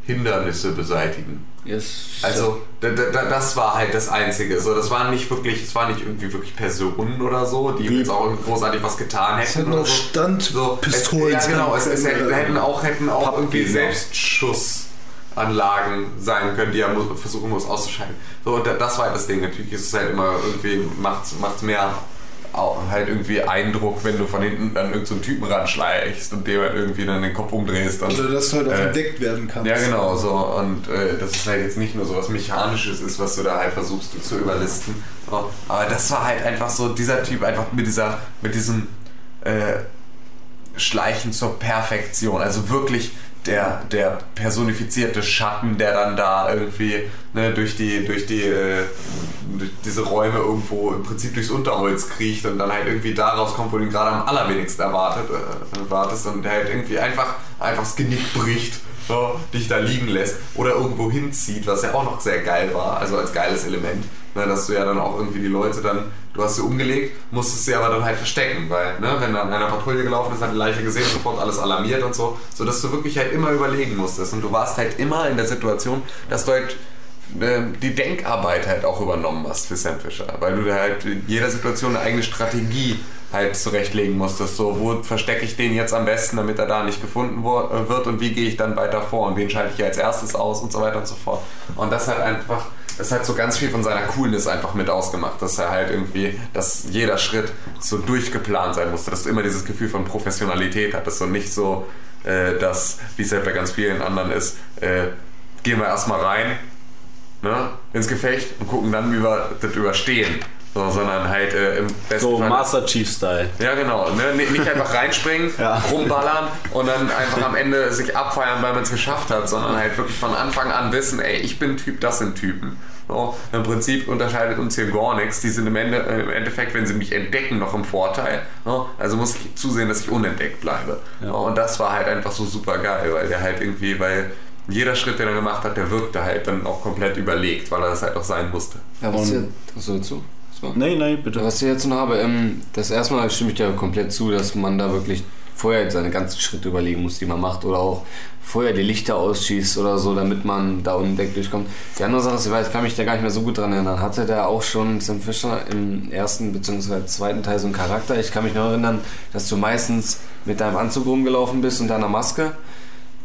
Hindernisse beseitigen. Yes. Also da, da, da- das war halt das Einzige. So, das waren nicht wirklich, es waren nicht irgendwie wirklich Personen oder so, die jetzt auch großartig was getan hätten. hätten oder auch so. Standpistolen es, ja genau, es, es sein hätten, können. hätten auch, hätten auch irgendwie Pappgegner. Selbstschussanlagen sein können, die er versuchen muss auszuschalten. So, und da- das war halt das Ding. Natürlich ist es halt immer irgendwie, macht es mehr halt irgendwie Eindruck, wenn du von hinten an irgendeinen so einen Typen ranschleichst und dem halt irgendwie dann den Kopf umdrehst. Und, Oder dass du halt auch Äh, entdeckt werden kannst. ja, genau, so. Und äh, das ist halt jetzt nicht nur so was Mechanisches ist, was du da halt versuchst zu überlisten. So. Aber das war halt einfach so, dieser Typ einfach mit dieser, mit diesem äh, Schleichen zur Perfektion. Also wirklich der, der personifizierte Schatten, der dann da irgendwie ne, durch die, durch die, äh, durch diese Räume irgendwo im Prinzip durchs Unterholz kriecht und dann halt irgendwie da rauskommt, wo du ihn gerade am allerwenigsten erwartet, äh, erwartest und der halt irgendwie einfach, einfach das Genick bricht. So, dich da liegen lässt oder irgendwo hinzieht, was ja auch noch sehr geil war, also als geiles Element. Ne, dass du ja dann auch irgendwie die Leute dann, du hast sie umgelegt, musstest sie aber dann halt verstecken, weil, ne, wenn dann einer Patrouille gelaufen ist, hat die Leiche gesehen, sofort alles alarmiert und so, sodass du wirklich halt immer überlegen musstest und du warst halt immer in der Situation, dass du halt ähm, die Denkarbeit halt auch übernommen hast für Sam Fisher, weil du da halt in jeder Situation eine eigene Strategie halt zurechtlegen musstest. So, wo verstecke ich den jetzt am besten, damit er da nicht gefunden äh, wird und wie gehe ich dann weiter vor und wen schalte ich als erstes aus und so weiter und so fort. Und das hat einfach, das hat so ganz viel von seiner Coolness einfach mit ausgemacht, dass er halt irgendwie, dass jeder Schritt so durchgeplant sein musste, dass du immer dieses Gefühl von Professionalität hattest und nicht so, äh, dass, wie es halt bei ganz vielen anderen ist, äh, gehen wir erstmal rein, ne, ins Gefecht und gucken dann, wie wir das überstehen. So, sondern halt äh, im besten So Fall. Master Chief Style. Ja, genau. Ne? Ni- Nicht einfach reinspringen, <laughs> Ja. rumballern und dann einfach am Ende sich abfeiern, weil man es geschafft hat, sondern halt wirklich von Anfang an wissen, ey, ich bin Typ, das sind Typen. So, Im Prinzip unterscheidet uns hier gar nichts. Die sind im, Ende, äh, im Endeffekt, wenn sie mich entdecken, noch im Vorteil. So, also muss ich zusehen, dass ich unentdeckt bleibe. So, und das war halt einfach so super geil, weil der halt irgendwie, weil jeder Schritt, den er gemacht hat, der wirkte halt dann auch komplett überlegt, weil er das halt auch sein musste. Ja, was Und- hier, achso, dazu? War- Nee, nee, bitte. Was ich jetzt noch habe, ähm, das erste Mal stimme ich dir komplett zu, dass man da wirklich vorher seine ganzen Schritte überlegen muss, die man macht oder auch vorher die Lichter ausschießt oder so, damit man da unentdeckt durchkommt. Die andere Sache ist, ich weiß, ich kann mich da gar nicht mehr so gut dran erinnern. Hatte der auch schon Sam Fisher im ersten bzw. zweiten Teil so einen Charakter? Ich kann mich noch erinnern, dass du meistens mit deinem Anzug rumgelaufen bist und deiner Maske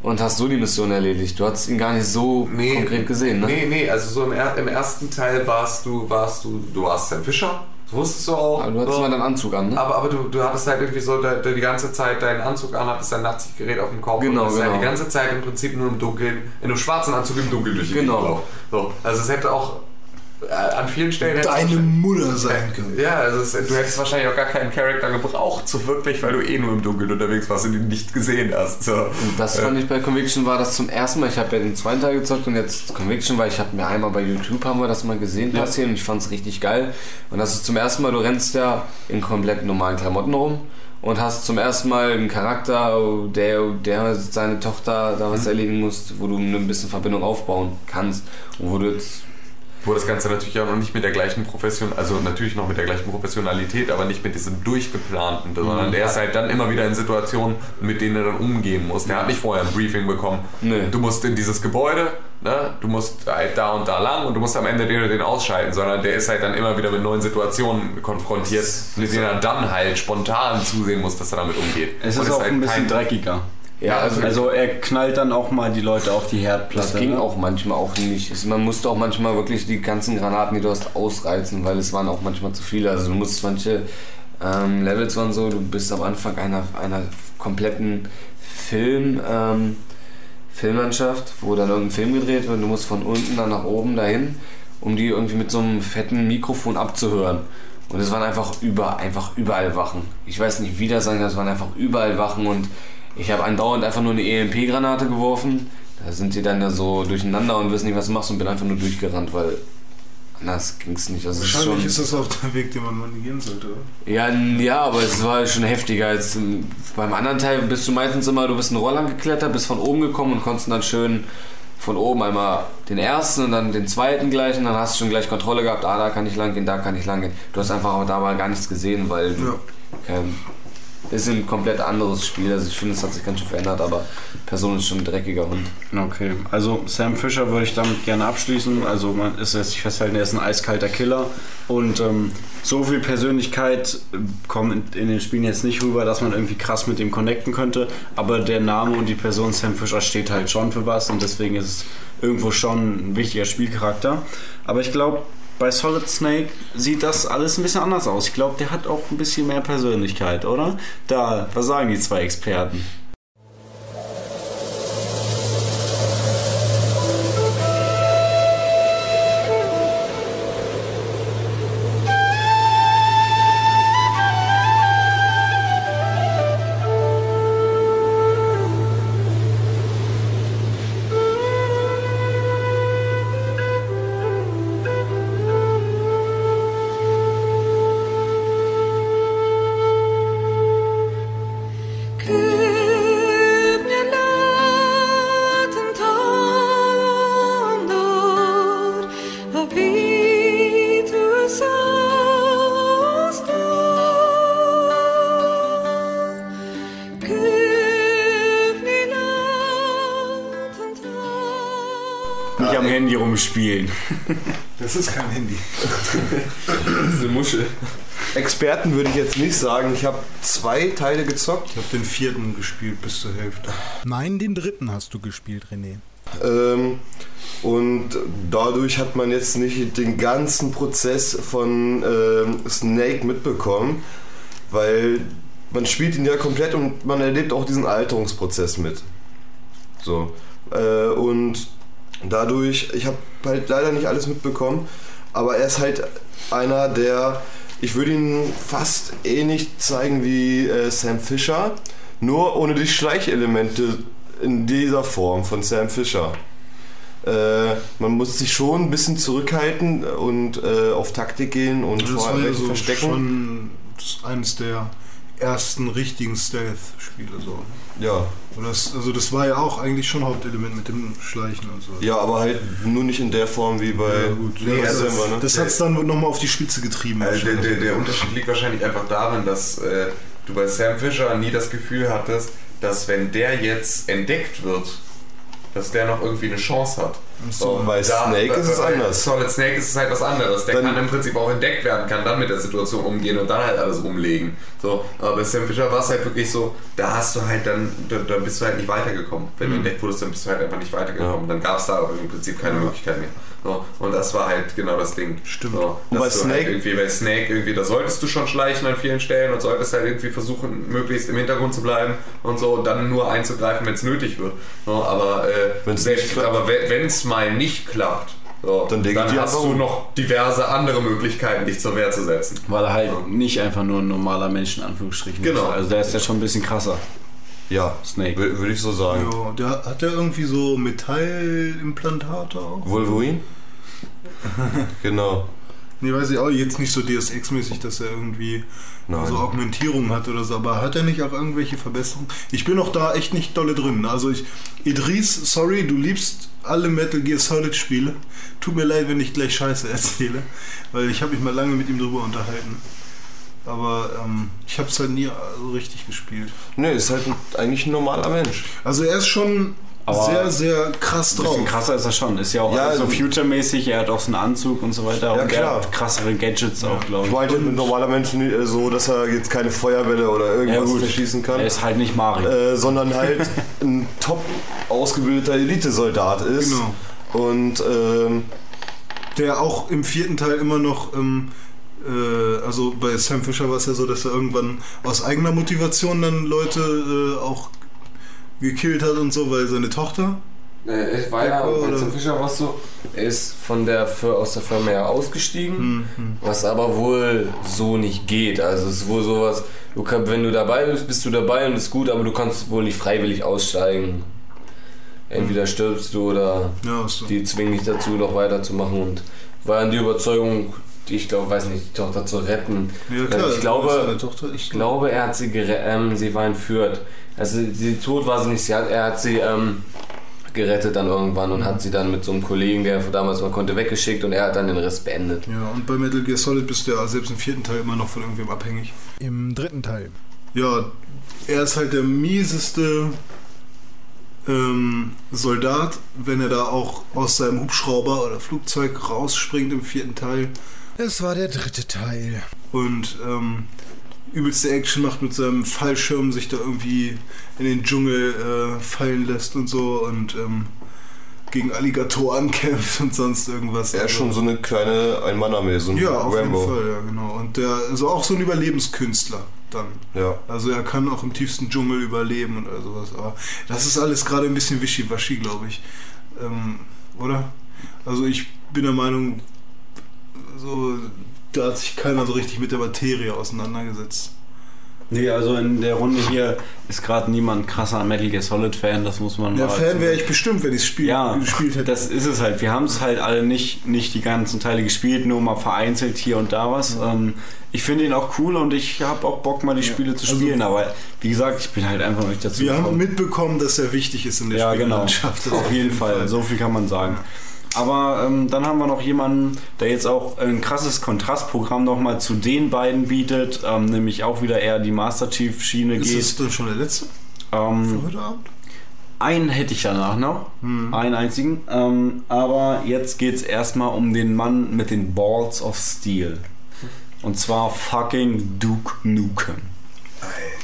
und hast so die Mission erledigt. Du hast ihn gar nicht so konkret gesehen, ne? Nee, nee, also so im, er im ersten Teil warst du, warst du, du warst Sam Fischer, das wusstest du auch. Aber du hattest so. mal deinen Anzug an, ne? Aber, aber du, du hattest halt irgendwie so da die ganze Zeit deinen Anzug an, hattest dein Nachtsichtgerät auf dem Kopf Genau, und bist halt genau. die ganze Zeit im Prinzip nur im Dunkeln, in einem schwarzen Anzug im Dunkeln durch die Genau. So, also es hätte auch an vielen Stellen... Deine Mutter sein können. Ja, also es, du hättest wahrscheinlich auch gar keinen Charakter gebraucht, so wirklich, weil du eh nur im Dunkeln unterwegs warst und ihn nicht gesehen hast. So. Das fand ich bei Conviction war das zum ersten Mal. Ich habe ja den zweiten Teil gezockt und jetzt Conviction, weil ich habe mir einmal bei YouTube haben wir das mal gesehen passieren und ich fand es richtig geil. Und das ist zum ersten Mal, du rennst ja in komplett normalen Klamotten rum und hast zum ersten Mal einen Charakter, der, der seine Tochter da was erledigen muss, wo du ein bisschen Verbindung aufbauen kannst und wo du jetzt Wo das Ganze natürlich auch noch nicht mit der gleichen Profession, also natürlich noch mit der gleichen Professionalität, aber nicht mit diesem durchgeplanten, sondern der ist halt dann immer wieder in Situationen, mit denen er dann umgehen muss. Der hat nicht vorher ein Briefing bekommen. Nee. Du musst in dieses Gebäude, ne? du musst halt da und da lang und du musst am Ende den und den ausschalten, sondern der ist halt dann immer wieder mit neuen Situationen konfrontiert, mit denen er dann halt spontan zusehen muss, dass er damit umgeht. Es Und ist auch halt ein bisschen dreckiger. Ja, also, Also er knallt dann auch mal die Leute auf die Herdplatte. Das ging ne? auch manchmal auch nicht. Man musste auch manchmal wirklich die ganzen Granaten, die du hast, ausreizen, weil es waren auch manchmal zu viele. Also du musst manche ähm, Levels waren so, du bist am Anfang einer, einer kompletten Film, ähm, Filmlandschaft, wo dann irgendein Film gedreht wird. Du musst von unten dann nach oben dahin, um die irgendwie mit so einem fetten Mikrofon abzuhören. Und es waren einfach über, einfach überall Wachen. Ich weiß nicht, wie das sein kann, es waren einfach überall Wachen und ich habe andauernd einfach nur eine EMP-Granate geworfen. Da sind die dann ja so durcheinander und wissen nicht, was du machst und bin einfach nur durchgerannt, weil anders ging es nicht. Also es ist Wahrscheinlich schon, ist das auch der Weg, den man mal gehen sollte. oder? ja, ja, aber es war schon heftiger als beim anderen Teil. Bist du meistens immer, du bist einen Roller geklettert, bist von oben gekommen und konntest dann schön von oben einmal den ersten und dann den zweiten gleich und dann hast du schon gleich Kontrolle gehabt, ah, da kann ich lang gehen, da kann ich lang gehen. Du hast einfach auch dabei gar nichts gesehen, weil du Ja. kein, ist ein komplett anderes Spiel. Also ich finde, es hat sich ganz schön verändert, aber Person ist schon ein dreckiger Hund. Okay, also Sam Fisher würde ich damit gerne abschließen. Also man ist nicht festhalten, er ist ein eiskalter Killer und ähm, so viel Persönlichkeit äh, kommt in, in den Spielen jetzt nicht rüber, dass man irgendwie krass mit dem connecten könnte. Aber der Name und die Person Sam Fisher steht halt schon für was und deswegen ist es irgendwo schon ein wichtiger Spielcharakter. Aber ich glaube, bei Solid Snake sieht das alles ein bisschen anders aus. Ich glaube, der hat auch ein bisschen mehr Persönlichkeit, oder? Da, was sagen die zwei Experten? <laughs> Das ist kein Handy. Das ist eine Muschel. Experten würde ich jetzt nicht sagen. Ich habe zwei Teile gezockt. Ich habe den vierten gespielt bis zur Hälfte. Nein, den dritten hast du gespielt, René. Ähm, und dadurch hat man jetzt nicht den ganzen Prozess von ähm, Snake mitbekommen, weil man spielt ihn ja komplett und man erlebt auch diesen Alterungsprozess mit. So. Äh, und dadurch, ich habe halt leider nicht alles mitbekommen, aber er ist halt einer, der, ich würde ihn fast ähnlich zeigen wie äh, Sam Fisher, nur ohne die Schleichelemente in dieser Form von Sam Fisher. Äh, man muss sich schon ein bisschen zurückhalten und äh, auf Taktik gehen und Das ja weg so verstecken. schon eines der ersten richtigen Stealth-Spiele. So. Ja. Und das, also das war ja auch eigentlich schon Hauptelement mit dem Schleichen und so. ja, aber halt nur nicht in der Form wie bei Ja, gut. Nee, also das ne? das hat es dann nochmal auf die Spitze getrieben. Also der, der, der Unterschied liegt wahrscheinlich einfach darin, dass äh, du bei Sam Fisher nie das Gefühl hattest, dass wenn der jetzt entdeckt wird, dass der noch irgendwie eine Chance hat. So, bei Snake ist es bei anders. Solid Snake ist es halt was anderes. Der Dann- kann im Prinzip auch entdeckt werden, kann dann mit der Situation umgehen und dann halt alles umlegen. So, aber bei Sam Fisher war es halt wirklich so, da hast du halt dann, da, da bist du halt nicht weitergekommen. Wenn Mhm. du entdeckt wurdest, dann bist du halt einfach nicht weitergekommen. Dann gab es da im Prinzip keine Möglichkeit mehr. So, und das war halt genau das Ding. Stimmt. So, Und bei du Snake- halt irgendwie bei Snake irgendwie, da solltest du schon schleichen an vielen Stellen und solltest halt irgendwie versuchen, möglichst im Hintergrund zu bleiben und so und dann nur einzugreifen, wenn es nötig wird. So, aber äh, selbst, aber wenn es mal nicht klappt, so, Dann dann, hast du noch diverse andere Möglichkeiten, dich zur Wehr zu setzen. Weil er halt nicht einfach nur ein normaler Mensch in Anführungsstrichen Genau. ist. Also der ist ja schon ein bisschen krasser. Ja, Snake. wür- würde ich so sagen. Ja, der, hat der irgendwie so Metallimplantate auch? Wolverine? <laughs> genau. Nee, weiß ich auch jetzt nicht so DSX-mäßig, dass er irgendwie Nein. so Augmentierung hat oder so, aber hat er nicht auch irgendwelche Verbesserungen? Ich bin auch da echt nicht dolle drin. Also ich, Idris, sorry, du liebst alle Metal Gear Solid Spiele. Tut mir leid, wenn ich gleich Scheiße <laughs> erzähle, weil ich habe mich mal lange mit ihm drüber unterhalten. Aber ähm, ich habe es halt nie so richtig gespielt. Ne, ist halt ein, eigentlich ein normaler Mensch. Also er ist schon Aber sehr, sehr krass Ein bisschen drauf. krasser ist er schon. Ist ja auch Ja, so also- future-mäßig. Er hat auch so einen Anzug und so weiter. Ja, und er klar. hat krassere Gadgets auch, glaube Ich ich. meinte mit normaler Mensch äh, so, dass er jetzt keine Feuerbälle oder Ja, irgendwas gut. verschießen kann. Er ist halt nicht Mario. äh, sondern halt ein top ausgebildeter Elitesoldat ist. Genau. Und ähm, Der auch im vierten Teil immer noch, ähm, äh, also bei Sam Fisher war es ja so, dass er irgendwann aus eigener Motivation dann Leute äh, auch gekillt hat und so, weil seine Tochter. Äh, war ja, Oder- bei Sam Fischer war es so, er ist von der, aus der Firma ja ausgestiegen, was aber wohl so nicht geht. Also es ist wohl sowas, du kann, wenn du dabei bist, bist du dabei und ist gut, aber du kannst wohl nicht freiwillig aussteigen. Entweder stirbst du oder Ja, so. die zwingen dich dazu, noch weiterzumachen und war dann die Überzeugung, ich glaube, weiß nicht, die Tochter zu retten. Ja, klar, ich glaube, ich glaube, er hat sie ähm, sie war entführt. Also sie tot war sie nicht, sie hat, er hat sie ähm, gerettet dann irgendwann und hat sie dann mit so einem Kollegen, der damals mal konnte, weggeschickt und er hat dann den Rest beendet. Ja, und bei Metal Gear Solid bist du ja selbst im vierten Teil immer noch von irgendwem abhängig. Im dritten Teil. Ja, er ist halt der mieseste ähm, Soldat, wenn er da auch aus seinem Hubschrauber oder Flugzeug rausspringt im vierten Teil Es war der dritte Teil. und ähm, übelste Action macht mit seinem Fallschirm, sich da irgendwie in den Dschungel äh, fallen lässt und so und ähm, gegen Alligatoren kämpft und sonst irgendwas. er ist schon so eine kleine Ein-Mann-Armee, so ein Ja, auf Rambo. jeden Fall, ja, genau. Und der ist auch so ein Überlebenskünstler dann. Ja. Also er kann auch im tiefsten Dschungel überleben und all sowas. Aber das ist alles gerade ein bisschen wischiwaschi, glaube ich. Ähm, oder? Also ich bin der Meinung, so, da hat sich keiner so richtig mit der Materie auseinandergesetzt. Nee, also in der Runde hier ist gerade niemand krasser Metal Gear Solid Fan, das muss man Ja, mal Fan wäre ich bestimmt, wenn ich es spiel Ja, gespielt hätte. das ist es halt. Wir haben es halt alle nicht, nicht die ganzen Teile gespielt, nur mal vereinzelt hier und da was. Ähm, ich finde ihn auch cool und ich habe auch Bock, mal die Spiele zu Also- spielen. aber wie gesagt, ich bin halt einfach noch nicht dazu Wir haben gekommen. mitbekommen, dass er wichtig ist in der Ja, genau. Spiellandschaft. Das Auf jeden Fall. So viel kann man sagen. Aber ähm, dann haben wir noch jemanden, der jetzt auch ein krasses Kontrastprogramm nochmal zu den beiden bietet, ähm, nämlich auch wieder eher die Master Chief Schiene Ist geht. das dann schon der letzte für Ähm, heute Abend? einen hätte ich danach noch. Einen einzigen. Ähm, aber jetzt geht's erstmal um den Mann mit den Balls of Steel. Und zwar fucking Duke Nukem. Alter,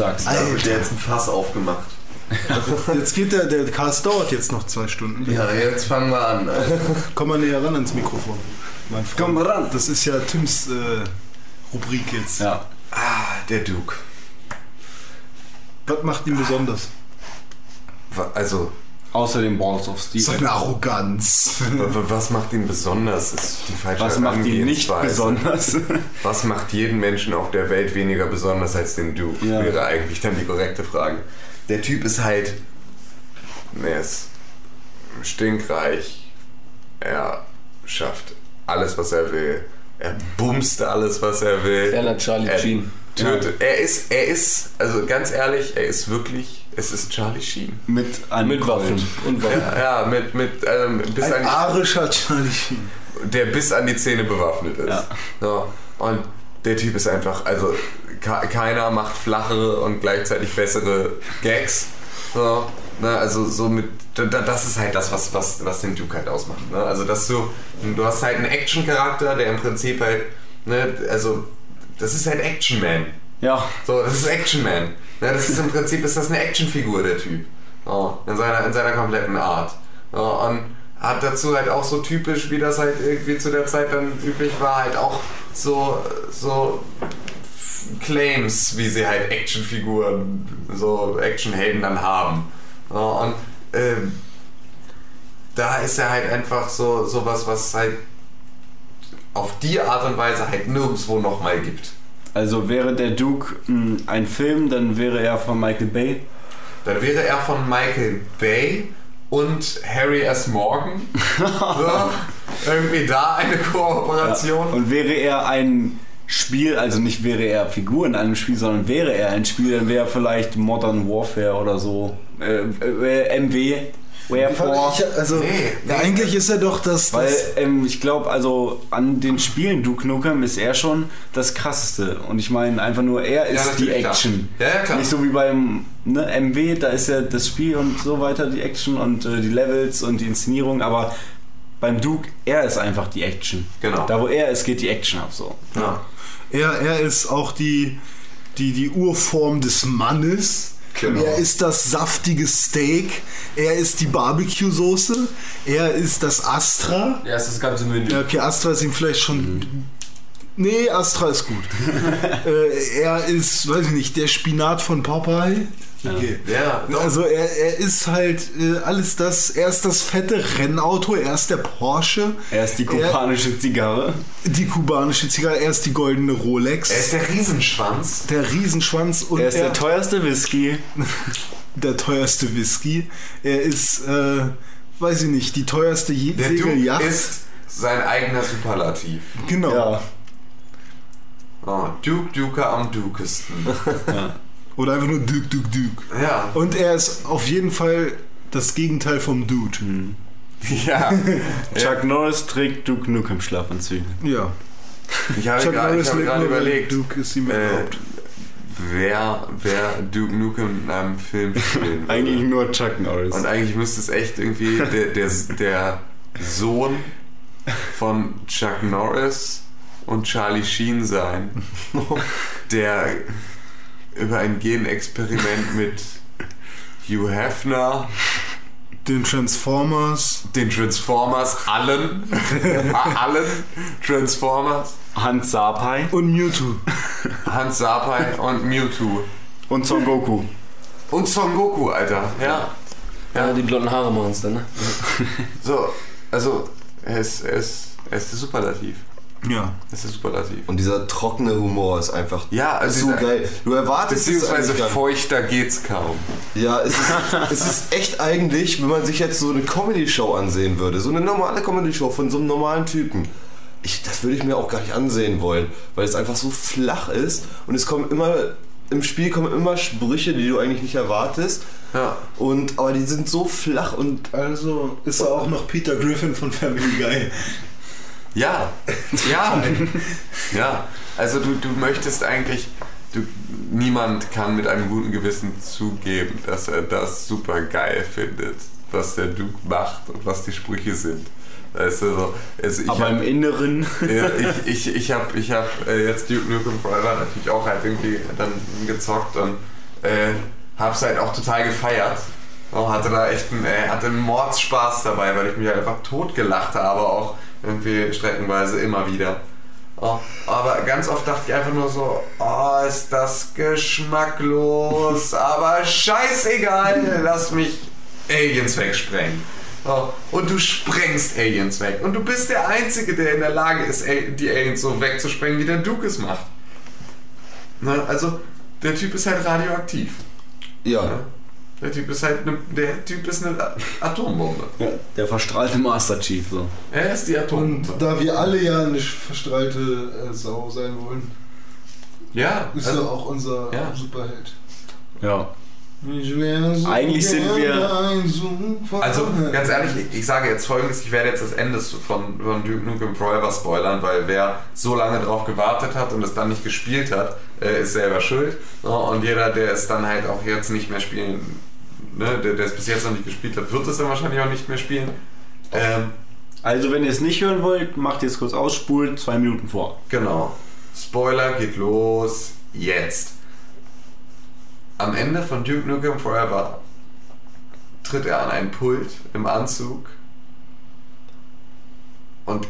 sagst. Der hat jetzt ein Fass aufgemacht. <laughs> Jetzt geht der, der Cast dauert jetzt noch zwei Stunden. Ja, jetzt fangen wir an. <laughs> Komm mal näher ran ans Mikrofon. Mein Freund. Komm mal ran. Das ist ja Tims äh, Rubrik jetzt. Ja. Ah, der Duke. Was macht ihn besonders? Wa- Also, Außer den Balls of Steel. Seine Arroganz. wa- wa- was macht ihn besonders? Ist die falsche Was macht ihn nicht besonders? <laughs> Was macht jeden Menschen auf der Welt weniger besonders als den Duke? Ja. Wäre eigentlich dann die korrekte Frage. Der Typ ist halt. Er ist stinkreich. Er schafft alles, was er will. Er bumst alles, was er will. Ferner Charlie er Sheen. Tötet. Er ist, er ist, also ganz ehrlich, er ist wirklich, es ist Charlie Sheen. Mit einem Mit. Waffen. Und Waffen. Ja, ja mit, mit, ähm, bis Ein an die, arischer Charlie Sheen. der bis an die Zähne bewaffnet ist. Ja. So. Und der Typ ist einfach, also ke- keiner macht flachere und gleichzeitig bessere Gags. So. Ne, also so mit, da- da- das ist halt das, was, was, was den Duke halt ausmacht. Ne? Also dass du, du hast halt einen Action-Charakter, der im Prinzip halt, ne, also das ist halt Action Man. Ja. So, das ist Action Man. Ne, das ist im Prinzip ist das eine Actionfigur, der Typ. So, in, seiner, in seiner kompletten Art. So, und hat dazu halt auch so typisch, wie das halt irgendwie zu der Zeit dann üblich war, halt auch so, so Claims, wie sie halt Actionfiguren, so Actionhelden dann haben. So, und ähm, da ist er halt einfach so sowas, was halt auf die Art und Weise halt nirgendwo nochmal gibt. Also wäre der Duke mh, ein Film, dann wäre er von Michael Bay. Dann wäre er von Michael Bay und Harry S. Morgan. <laughs> so, irgendwie da eine Kooperation. Und wäre er ein Spiel, also nicht wäre er Figur in einem Spiel, sondern wäre er ein Spiel, dann wäre er vielleicht Modern Warfare oder so. Äh, äh, MW, Wherefore. Ich, also, Nee, ja, nee. eigentlich ist er doch das. Weil das ähm, ich glaube, also an den Spielen Duke Nukem ist er schon das krasseste. Und ich meine einfach nur, er ist die natürlich, klar. Action. Ja, ja, klar. Nicht so wie beim ne, MW, da ist ja das Spiel und so weiter die Action und äh, die Levels und die Inszenierung, aber beim Duke, er ist einfach die Action. Genau. Da wo er ist, geht die Action ab so. Ja. er, er ist auch die, die, die Urform des Mannes. Genau. Er ist das saftige Steak. Er ist die Barbecue-Soße. Er ist das Astra. Ja, ist das ganze Menü. Okay, Astra ist ihm vielleicht schon. Nee, Astra ist gut. <laughs> äh, er ist, weiß ich nicht, der Spinat von Popeye. Okay. Ja, doch. Also er, er ist halt äh, alles das, er ist das fette Rennauto, er ist der Porsche, Er ist die kubanische Zigarre. die kubanische Zigarre, er ist die goldene Rolex, er ist der Riesenschwanz. der Riesenschwanz und Er ist der teuerste Whisky. <laughs> der teuerste Whisky. Er ist, äh, weiß ich nicht, die teuerste Je Der Duke Segelyacht. ist sein eigener Superlativ. genau. Ja. Oh, Duke Duke am Dukesten. <laughs> Oder einfach nur Duke, Duke, Duke. Ja. Und er ist auf jeden Fall das Gegenteil vom Dude. <laughs> Ja. <laughs> Chuck Norris trägt Duke Nukem Schlafanzüge. Ja. Ich habe Chuck gerade Norris hab lebt gerade überlegt, Duke ist ihm äh, erlaubt. wer, wer Duke Nukem in einem Film spielen <laughs> würde. Eigentlich nur Chuck Norris. Und eigentlich müsste es echt irgendwie der, der, der Sohn von Chuck Norris und Charlie Sheen sein, der über ein Genexperiment mit Hugh Hefner, Den Transformers. den Transformers, allen, <laughs> allen Transformers, Hans Sapai Und Mewtwo. Hans Sapai und Mewtwo. und Son Goku. Und Son Goku, Alter. Ja. Ja, die blonden Haare es dann, ne? So, also, er ist, er ist, Er Superlativ. Ja. Er ist der Superlativ. Und dieser trockene Humor ist einfach Ja, also so geil. Du erwartest es Beziehungsweise nicht. feuchter geht's kaum. Ja, es ist, <laughs> es ist echt eigentlich, wenn man sich jetzt so eine Comedy-Show ansehen würde, so eine normale Comedy-Show von so einem normalen Typen. Ich, das würde ich mir auch gar nicht ansehen wollen, weil es einfach so flach ist und es kommen immer, im Spiel kommen immer Sprüche, die du eigentlich nicht erwartest. Ja. Und, aber die sind so flach und Also ist er auch noch Peter Griffin von Family Guy. Ja, ja, ja. Also du, du möchtest eigentlich, du, niemand kann mit einem guten Gewissen zugeben, dass er das super geil findet, was der Duke macht und was die Sprüche sind. Also ich Aber hab- im Inneren. ja, ich ich, ich habe ich hab, äh, jetzt Duke Nukem Forever natürlich auch halt irgendwie dann gezockt und äh, hab's halt auch total gefeiert. Oh, hatte da echt einen, äh, hatte einen Mordspaß dabei, weil ich mich halt einfach totgelacht habe, auch irgendwie streckenweise immer wieder. Oh, aber ganz oft dachte ich einfach nur so, oh, ist das geschmacklos, <laughs> aber scheißegal, lass mich Aliens wegsprengen. Oh, und du sprengst Aliens weg. Und du bist der Einzige, der in der Lage ist, die Aliens so wegzusprengen, wie der Duke es macht. Ne? Also, der Typ ist halt radioaktiv. ja. Ne? Der Typ ist halt eine, der Typ ist eine Atombombe. Ja, der verstrahlte Master Chief. So. Er ist die Und Atombombe. da wir alle ja eine verstrahlte äh, Sau sein wollen, Ja, ist er also, auch unser ja. Superheld. Ja. So Eigentlich sind wir-. Also ganz ehrlich, ich, sage jetzt folgendes, ich werde jetzt das Ende von, von Duke Nukem Forever spoilern, weil wer so lange drauf gewartet hat und es dann nicht gespielt hat, äh, ist selber schuld. Und jeder, der es dann halt auch jetzt nicht mehr spielen, ne, der, der es bis jetzt noch nicht gespielt hat, wird es dann wahrscheinlich auch nicht mehr spielen. Ähm, Also, wenn ihr es nicht hören wollt, macht ihr es kurz aus, spult zwei Minuten vor. Genau. Spoiler geht los jetzt. Am Ende von Duke Nukem Forever tritt er an ein Pult im Anzug und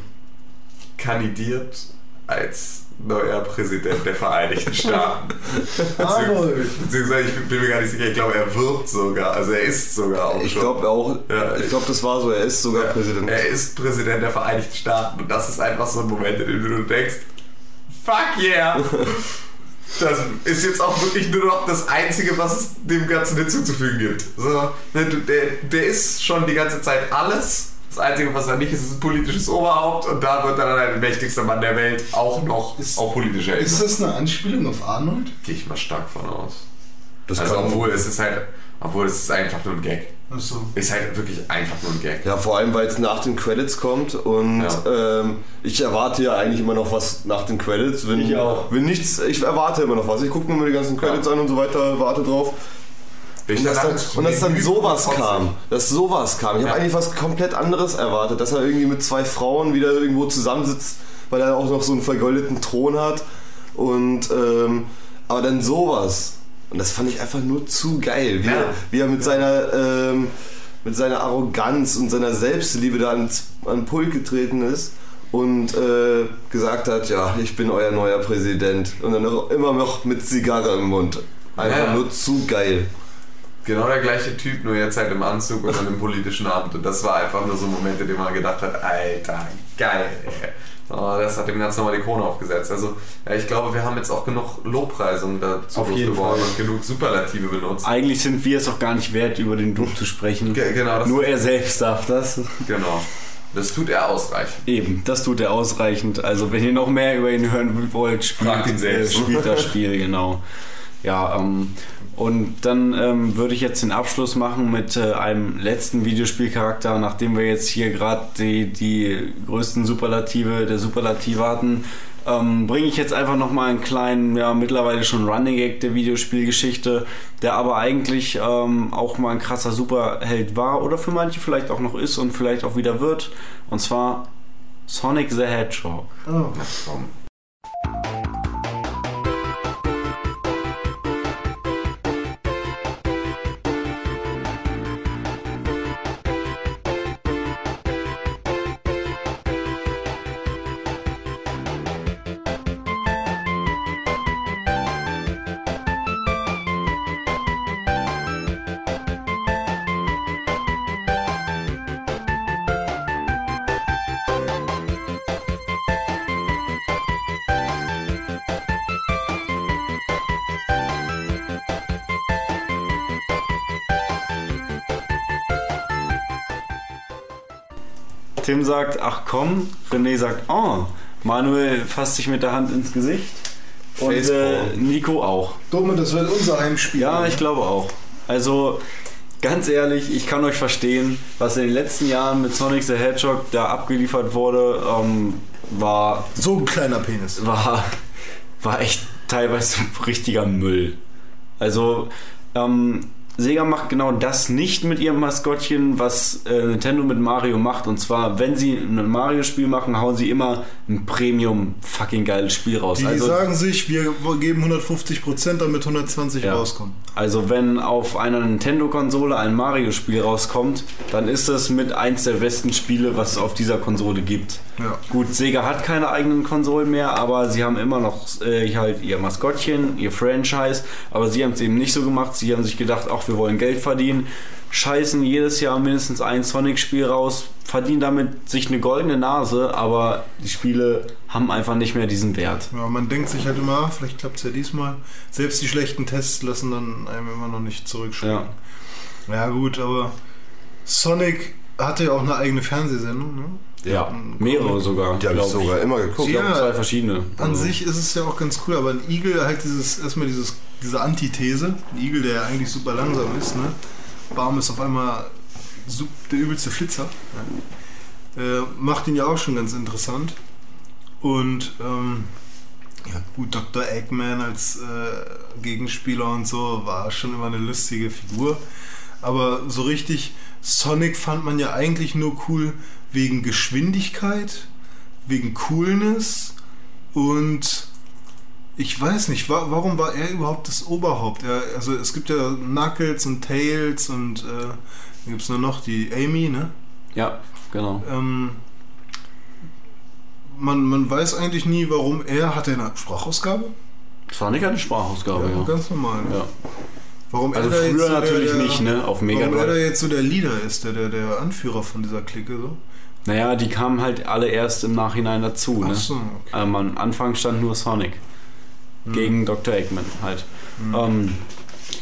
kandidiert als neuer Präsident der Vereinigten Staaten. <laughs> Arnold. Beziehungsweise, ich bin mir gar nicht sicher, ich glaube, er wird sogar, also er ist sogar auch Ich glaube auch, Ja, ich glaube, das war so, er ist sogar Ja, Präsident. Er ist Präsident der Vereinigten Staaten und das ist einfach so ein Moment, in dem du denkst, fuck yeah! <laughs> Das ist jetzt auch wirklich nur noch das Einzige, was es dem Ganzen hinzuzufügen gibt. So, der, der ist schon die ganze Zeit alles. Das Einzige, was er nicht ist, ist ein politisches Oberhaupt und da wird er dann der mächtigste Mann der Welt auch noch Ist- auf politischer Ist Ebene. das eine Anspielung auf Arnold? Gehe ich mal stark von aus. Das Also obwohl es ist halt, obwohl es ist einfach nur ein Gag. Achso. Ist halt wirklich einfach nur ein Gag. Ja, vor allem, weil es nach den Credits kommt und ähm, ich erwarte ja eigentlich immer noch was nach den Credits. Wenn, Ich auch. Wenn nichts, ich erwarte immer noch was. Ich gucke mir immer die ganzen Credits an und so weiter, warte drauf. Und dass dann, und dass dann sowas kam. Dass sowas kam. Ich Ja. habe eigentlich was komplett anderes erwartet. Dass er irgendwie mit zwei Frauen wieder irgendwo zusammensitzt, weil er auch noch so einen vergoldeten Thron hat. Und ähm, aber dann sowas. Und das fand ich einfach nur zu geil. Wie, Ja. er, wie er mit seiner ähm, mit seiner Arroganz und seiner Selbstliebe da an den Pult getreten ist und äh, gesagt hat, ja, ich bin euer neuer Präsident. Und dann noch, immer noch mit Zigarre im Mund. Einfach Ja. nur zu geil. Genau der gleiche Typ, nur jetzt halt im Anzug und im politischen Amt. Und das war einfach nur so ein Moment, in dem man gedacht hat, Alter, geil. Oh, das hat dem Ganzen nochmal die Krone aufgesetzt. Also, ja, ich glaube, wir haben jetzt auch genug Lobpreisungen dazu Auf jeden losgeworden und genug Superlative benutzt. Eigentlich sind wir es auch gar nicht wert, über den Duke zu sprechen. Ge- genau, das, Nur er selbst darf das. genau. Das tut er ausreichend. Eben, das tut er ausreichend. Also wenn ihr noch mehr über ihn hören wollt, spielt, ihn selbst. Spielt das Spiel, genau. Ja, ähm, und dann ähm, würde ich jetzt den Abschluss machen mit äh, einem letzten Videospielcharakter, nachdem wir jetzt hier gerade die, die größten Superlative der Superlative hatten. Ähm, bringe ich jetzt einfach nochmal einen kleinen, ja mittlerweile schon Running Gag der Videospielgeschichte, der aber eigentlich ähm, auch mal ein krasser Superheld war oder für manche vielleicht auch noch ist und vielleicht auch wieder wird. Und zwar Sonic the Hedgehog. Oh. Tim sagt, ach komm. René sagt, oh. Manuel fasst sich mit der Hand ins Gesicht. Und äh. Nico auch. Dumme, das wird unser Heimspiel. Ja, ich glaube auch. Also, ganz ehrlich, ich kann euch verstehen, was in den letzten Jahren mit Sonic the Hedgehog da abgeliefert wurde, ähm, war, So ein kleiner Penis. war, war echt teilweise <laughs> richtiger Müll. Also, ähm, Sega macht genau das nicht mit ihrem Maskottchen, was äh, Nintendo mit Mario macht. Und zwar, wenn sie ein Mario-Spiel machen, hauen sie immer ein Premium fucking geiles Spiel raus. Die also, sagen sich, wir geben 150%, damit 120 Ja. rauskommen. Also wenn auf einer Nintendo-Konsole ein Mario-Spiel rauskommt, dann ist das mit eins der besten Spiele, was es auf dieser Konsole gibt. Ja. Gut, Sega hat keine eigenen Konsolen mehr, aber sie haben immer noch äh, halt ihr Maskottchen, ihr Franchise, aber sie haben es eben nicht so gemacht. Sie haben sich gedacht, ach, wir wollen Geld verdienen, scheißen jedes Jahr mindestens ein Sonic-Spiel raus, verdienen damit sich eine goldene Nase, aber die Spiele haben einfach nicht mehr diesen Wert. Ja, man denkt sich halt immer, vielleicht klappt es ja diesmal. Selbst die schlechten Tests lassen dann einem immer noch nicht zurückschrecken. Ja. Ja, gut, aber Sonic hatte ja auch eine eigene Fernsehsendung, ne? Ja, mehrere sogar. Die habe ich sogar immer geguckt. Ich glaube, Ja. zwei verschiedene. An Also- sich ist es ja auch ganz cool, aber ein Igel halt dieses, erstmal dieses, diese Antithese. Ein Igel, der ja eigentlich super langsam ist, ne? Baum ist auf einmal der übelste Flitzer. Ne? Äh, macht ihn ja auch schon ganz interessant. Und ähm, ja, gut, Dr. Eggman als äh, Gegenspieler und so war schon immer eine lustige Figur. Aber so richtig, Sonic fand man ja eigentlich nur cool wegen Geschwindigkeit, wegen Coolness und ich weiß nicht, wa warum war er überhaupt das Oberhaupt? Er, also es gibt ja Knuckles und Tails und äh, dann gibt es nur noch die Amy, ne? Ja, genau. Ähm, man, man weiß eigentlich nie, warum er hat er eine Sprachausgabe. Sonic hat eine Sprachausgabe, ja. ganz normal. Ne? ja. Warum Also er jetzt früher so der- natürlich der, nicht, ne? Auf Mega Warum er da jetzt so der Leader ist, der, der, der Anführer von dieser Clique so. Naja, die kamen halt alle erst im Nachhinein dazu, ne? So, okay. Ähm, am Anfang stand nur Sonic. Hm. Gegen Dr. Eggman halt. Ähm,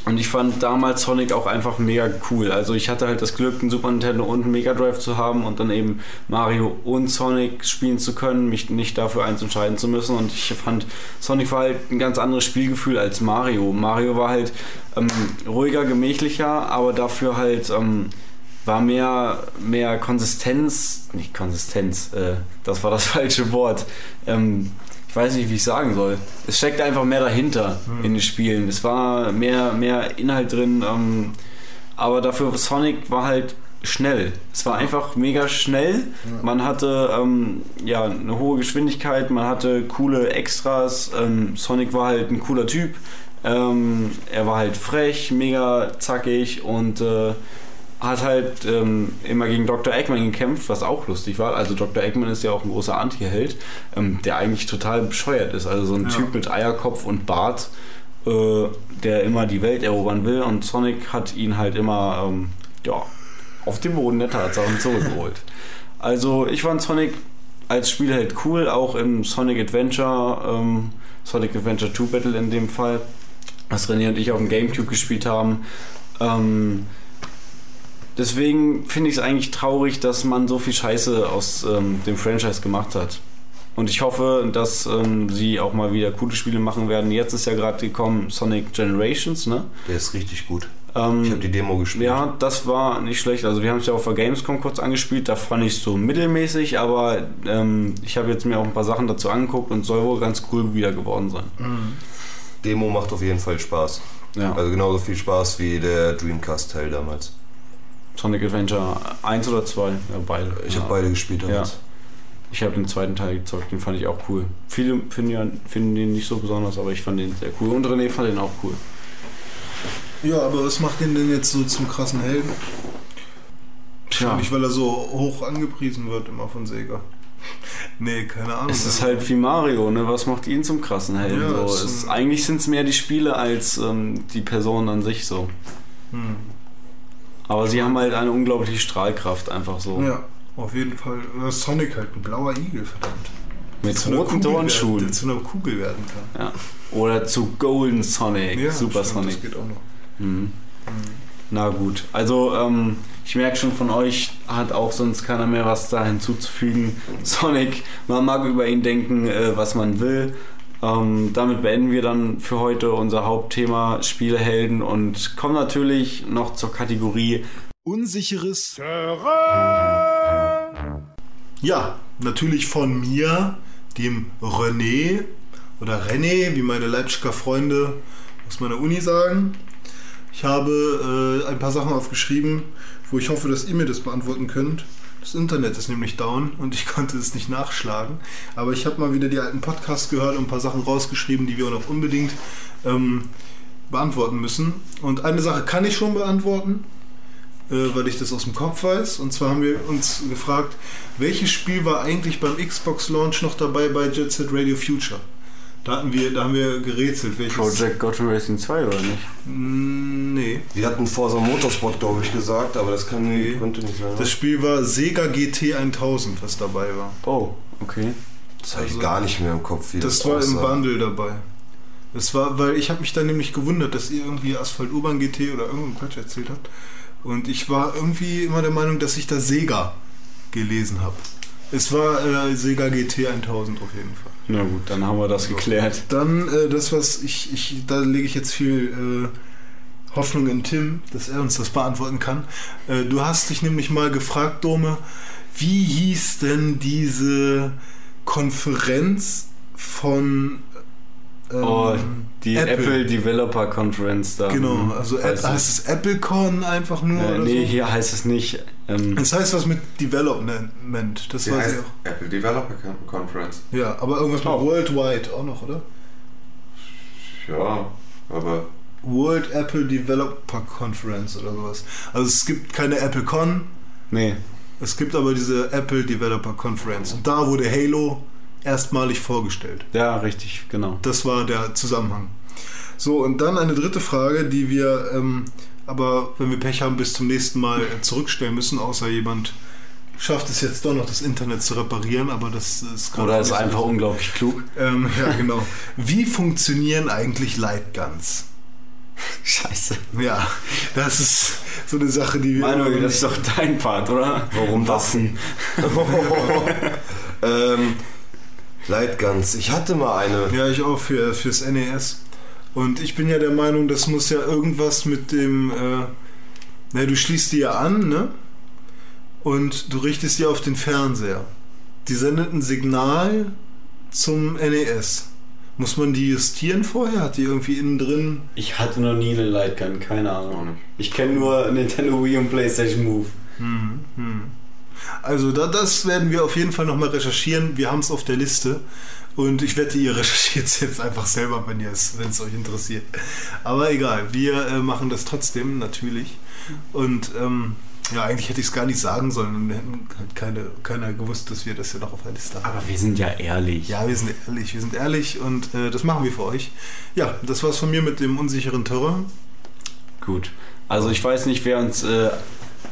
und ich fand damals Sonic auch einfach mega cool. Also ich hatte halt das Glück, einen Super Nintendo und einen Mega Drive zu haben und dann eben Mario und Sonic spielen zu können, mich nicht dafür eins entscheiden zu müssen. Und ich fand, Sonic war halt ein ganz anderes Spielgefühl als Mario. Mario war halt ähm, ruhiger, gemächlicher, aber dafür halt ähm, war mehr, mehr Konsistenz, nicht Konsistenz, äh, das war das <laughs> falsche Wort. Ähm, ich weiß nicht, wie ich sagen soll. Es steckt einfach mehr dahinter in den Spielen. Es war mehr, mehr Inhalt drin, ähm, aber dafür Sonic war halt schnell. Es war einfach mega schnell. Man hatte ähm, ja eine hohe Geschwindigkeit, man hatte coole Extras. Ähm, Sonic war halt ein cooler Typ. Ähm, er war halt frech, mega zackig und äh, hat halt ähm, immer gegen Dr. Eggman gekämpft, was auch lustig war. Also Dr. Eggman ist ja auch ein großer Anti-Held, ähm, der eigentlich total bescheuert ist. Also so ein Ja. Typ mit Eierkopf und Bart, äh, der immer die Welt erobern will. Und Sonic hat ihn halt immer ähm, ja, auf den Boden der Tatsachen zurückgeholt. Also ich fand Sonic als Spiel halt cool, auch im Sonic Adventure, ähm, Sonic Adventure 2 Battle in dem Fall, was René und ich auf dem Gamecube gespielt haben. Ähm, deswegen finde ich es eigentlich traurig, dass man so viel Scheiße aus ähm, dem Franchise gemacht hat. Und ich hoffe, dass ähm, sie auch mal wieder coole Spiele machen werden. Jetzt ist ja gerade gekommen Sonic Generations, ne? Der ist richtig gut. Ähm, Ich habe die Demo gespielt. ja, das war nicht schlecht. Also wir haben es ja auf der Gamescom kurz angespielt. Da fand ich es so mittelmäßig, aber ähm, ich habe jetzt mir auch ein paar Sachen dazu angeguckt und soll wohl ganz cool wieder geworden sein. Demo macht auf jeden Fall Spaß. Ja. Also genauso viel Spaß wie der Dreamcast-Teil damals. Sonic Adventure 1 oder 2? Ja, beide. Ich ja. habe beide gespielt damals. Ich habe den zweiten Teil gezockt, den fand ich auch cool. Viele finden, ja, finden den nicht so besonders, aber ich fand den sehr cool. Und René fand den auch cool. Ja, aber was macht ihn denn jetzt so zum krassen Helden? Tja, Nicht, weil er so hoch angepriesen wird immer von Sega. <laughs> Nee, keine Ahnung. es ist halt wie Mario, ne? Was macht ihn zum krassen Helden? Ja, so? es eigentlich sind es mehr die Spiele als ähm, die Personen an sich so. Hm. Aber sie haben halt eine unglaubliche Strahlkraft einfach so. Ja, auf jeden Fall. Ja, Sonic halt ein blauer Igel, verdammt. Mit Zu roten Turnschuhen. Der zu einer Kugel werden kann. Ja. Oder zu Golden Sonic, Ja, Super stimmt, Sonic. Das geht auch noch. Mhm. Na gut, also ähm, ich merke schon von euch, hat auch sonst keiner mehr was da hinzuzufügen. <laughs> Sonic, man mag über ihn denken, äh, was man will. Ähm, damit beenden wir dann für heute unser Hauptthema Spielehelden und kommen natürlich noch zur Kategorie Unsicheres Ja, natürlich von mir, dem René oder René, wie meine Leipziger Freunde aus meiner Uni sagen. Ich habe äh, ein paar Sachen aufgeschrieben, wo ich hoffe, dass ihr mir das beantworten könnt. Das Internet ist nämlich down und ich <laughs> konnte es nicht nachschlagen. Aber ich habe mal wieder die alten Podcasts gehört und ein paar Sachen rausgeschrieben, die wir noch unbedingt ähm, beantworten müssen. Und eine Sache kann ich schon beantworten, äh, weil ich das aus dem Kopf weiß. Und zwar haben wir uns gefragt, welches Spiel war eigentlich beim Xbox Launch noch dabei bei Jet Set Radio Future? Da, hatten wir, da haben wir gerätselt. Welches? Project Gotham Racing 2 oder nicht? Mm, Nee. Wir hatten Forza Motorsport, glaube ich, gesagt, aber das kann, Nee. konnte nicht sein. Das Spiel war Sega GT 1000, was dabei war. Oh, okay. Das habe ich also- gar nicht mehr im Kopf. Wie Das das, war im aussah. Bundle dabei. Das war, weil ich habe mich dann nämlich gewundert, dass ihr irgendwie Asphalt Urban GT oder irgendeinen Quatsch erzählt habt. Und ich war irgendwie immer der Meinung, dass ich da Sega gelesen habe. Es war äh, Sega GT 1000 auf jeden Fall. Na gut, dann haben wir das geklärt. Dann äh, das, was ich, ich, da lege ich jetzt viel äh, Hoffnung in Tim, dass er uns das beantworten kann. Äh, du hast dich nämlich mal gefragt, Dome, wie hieß denn diese Konferenz von ähm, Oh, die Apple. Developer Conference da. Genau, also Heißt App, heißt es AppleCon einfach nur? Äh, oder nee, so? hier heißt es nicht. Ähm, Es heißt was mit Development, das Die weiß heißt ich auch. Apple Developer Conference. Ja, aber irgendwas mit Oh. Worldwide auch noch, oder? Ja, aber World Apple Developer Conference oder sowas. Also es gibt keine AppleCon, nee. es gibt aber diese Apple Developer Conference. Und da wurde Halo erstmalig vorgestellt. Ja, richtig, genau. Das war der Zusammenhang. So, und dann eine dritte Frage, die wir ähm, aber, wenn wir Pech haben, bis zum nächsten Mal zurückstellen müssen, außer jemand schafft es jetzt doch noch, das Internet zu reparieren, aber das ist gerade Oder ist einfach unglaublich klug. Ähm, ja, genau. Wie funktionieren eigentlich Lightguns? Scheiße. Ja, das ist so eine Sache, die wir. Manuel, das ist doch dein Part, oder? Warum das? Waffen. <laughs> <laughs> ähm, Lightguns. Ich hatte mal eine. Ja, ich auch für, fürs NES. Und ich bin ja der Meinung, das muss ja irgendwas mit dem. Äh, na, du schließt die ja an, ne? Und du richtest die auf den Fernseher. Die sendet ein Signal zum NES. Muss man die justieren vorher? Hat die irgendwie innen drin. Ich hatte noch nie eine Lightgun, keine Ahnung. Ich kenne nur Nintendo Wii und PlayStation Move. Hm, hm. Also da, das werden wir auf jeden Fall nochmal recherchieren. Wir haben es auf der Liste. Und ich wette, ihr <laughs> recherchiert es jetzt einfach selber, wenn es, euch interessiert. Aber egal, wir äh, machen das trotzdem natürlich. Und ähm, ja, eigentlich hätte ich es gar nicht sagen sollen. Dann hätten halt keine, keiner gewusst, dass wir das ja noch auf der Liste haben. Aber wir sind ja ehrlich. Ja, wir sind ehrlich, wir sind ehrlich und äh, das machen wir für euch. Ja, das war's von mir mit dem unsicheren Terror. Gut. Also ich weiß nicht, wer uns. Äh,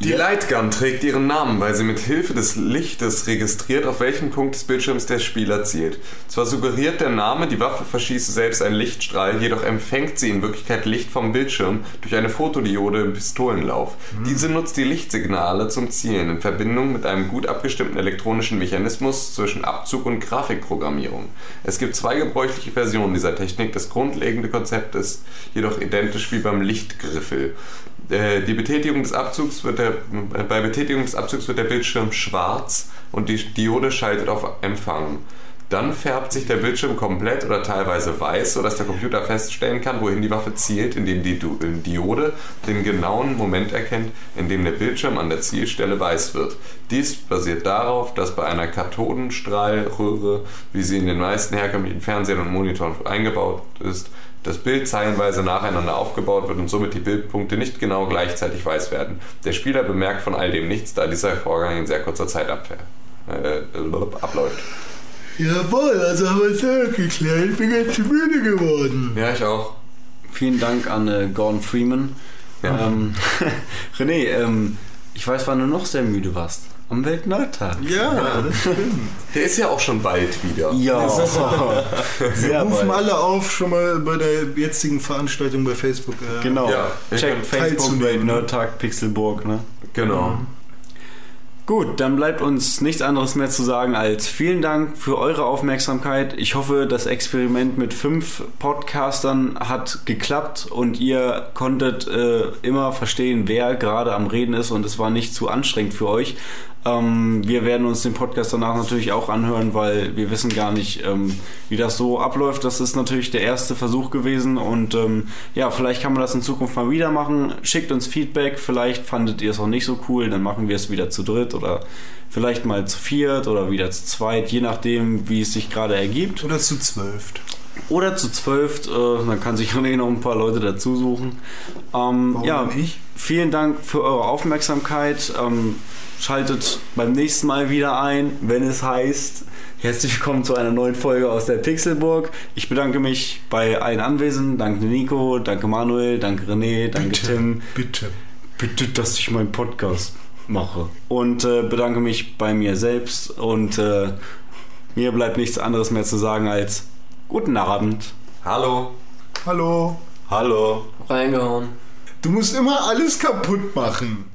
Die Lightgun trägt ihren Namen, weil sie mit Hilfe des Lichtes registriert, auf welchen Punkt des Bildschirms der Spieler zielt. Zwar suggeriert der Name, die Waffe verschieße selbst einen Lichtstrahl, jedoch empfängt sie in Wirklichkeit Licht vom Bildschirm durch eine Fotodiode im Pistolenlauf. Diese nutzt die Lichtsignale zum Zielen in Verbindung mit einem gut abgestimmten elektronischen Mechanismus zwischen Abzug und Grafikprogrammierung. Es gibt zwei gebräuchliche Versionen dieser Technik. Das grundlegende Konzept ist jedoch identisch wie beim Lichtgriffel. Äh, Die Betätigung des Abzugs wird der, bei Betätigung des Abzugs wird der Bildschirm schwarz und die Diode schaltet auf Empfang. Dann färbt sich der Bildschirm komplett oder teilweise weiß, sodass der Computer feststellen kann, wohin die Waffe zielt, indem die äh, Diode den genauen Moment erkennt, in dem der Bildschirm an der Zielstelle weiß wird. Dies basiert darauf, dass bei einer Kathodenstrahlröhre, wie sie in den meisten herkömmlichen Fernsehern und Monitoren eingebaut ist, das Bild zeilenweise nacheinander aufgebaut wird und somit die Bildpunkte nicht genau gleichzeitig weiß werden. Der Spieler bemerkt von all dem nichts, da dieser Vorgang in sehr kurzer Zeit abfährt, äh, abläuft. Jawohl, also haben wir es auch geklärt. Ich bin ganz müde geworden. Ja, ich auch. vielen Dank an äh, Gordon Freeman. Ja. Ähm, <laughs> René, ähm, ich weiß, wann du noch sehr müde warst. Am Weltnerdtag. Ja, das stimmt. Der ist ja auch schon bald wieder. Ja, <laughs> sehr Rufen bald. alle auf, schon mal bei der jetzigen Veranstaltung bei Facebook. Äh, Genau. Ja, Check Facebook Weltnerdtag Pixelburg, ne? Genau. Gut, dann bleibt uns nichts anderes mehr zu sagen als vielen Dank für eure Aufmerksamkeit. Ich hoffe, das Experiment mit fünf Podcastern hat geklappt und ihr konntet äh, immer verstehen, wer gerade am Reden ist und es war nicht zu anstrengend für euch. Ähm, wir werden uns den Podcast danach natürlich auch anhören, weil wir wissen gar nicht, ähm, wie das so abläuft. Das ist natürlich der erste Versuch gewesen und ähm, ja, vielleicht kann man das in Zukunft mal wieder machen. Schickt uns Feedback, vielleicht fandet ihr es auch nicht so cool, dann machen wir es wieder zu dritt oder vielleicht mal zu viert oder wieder zu zweit, je nachdem, wie es sich gerade ergibt. Oder zu zwölf. Oder zu zwölf, äh, dann kann sich René noch ein paar Leute dazu suchen. Ähm, ja, vielen Dank für eure Aufmerksamkeit. Ähm, schaltet beim nächsten Mal wieder ein, wenn es heißt, herzlich willkommen zu einer neuen Folge aus der Pixelburg. Ich bedanke mich bei allen Anwesenden. Danke Nico, danke Manuel, danke René, danke Tim. Bitte. Bitte, dass ich meinen Podcast mache. Und äh, bedanke mich bei mir selbst und äh, mir bleibt nichts anderes mehr zu sagen als guten Abend. Hallo. Hallo. Hallo. Reingehauen. Du musst immer alles kaputt machen.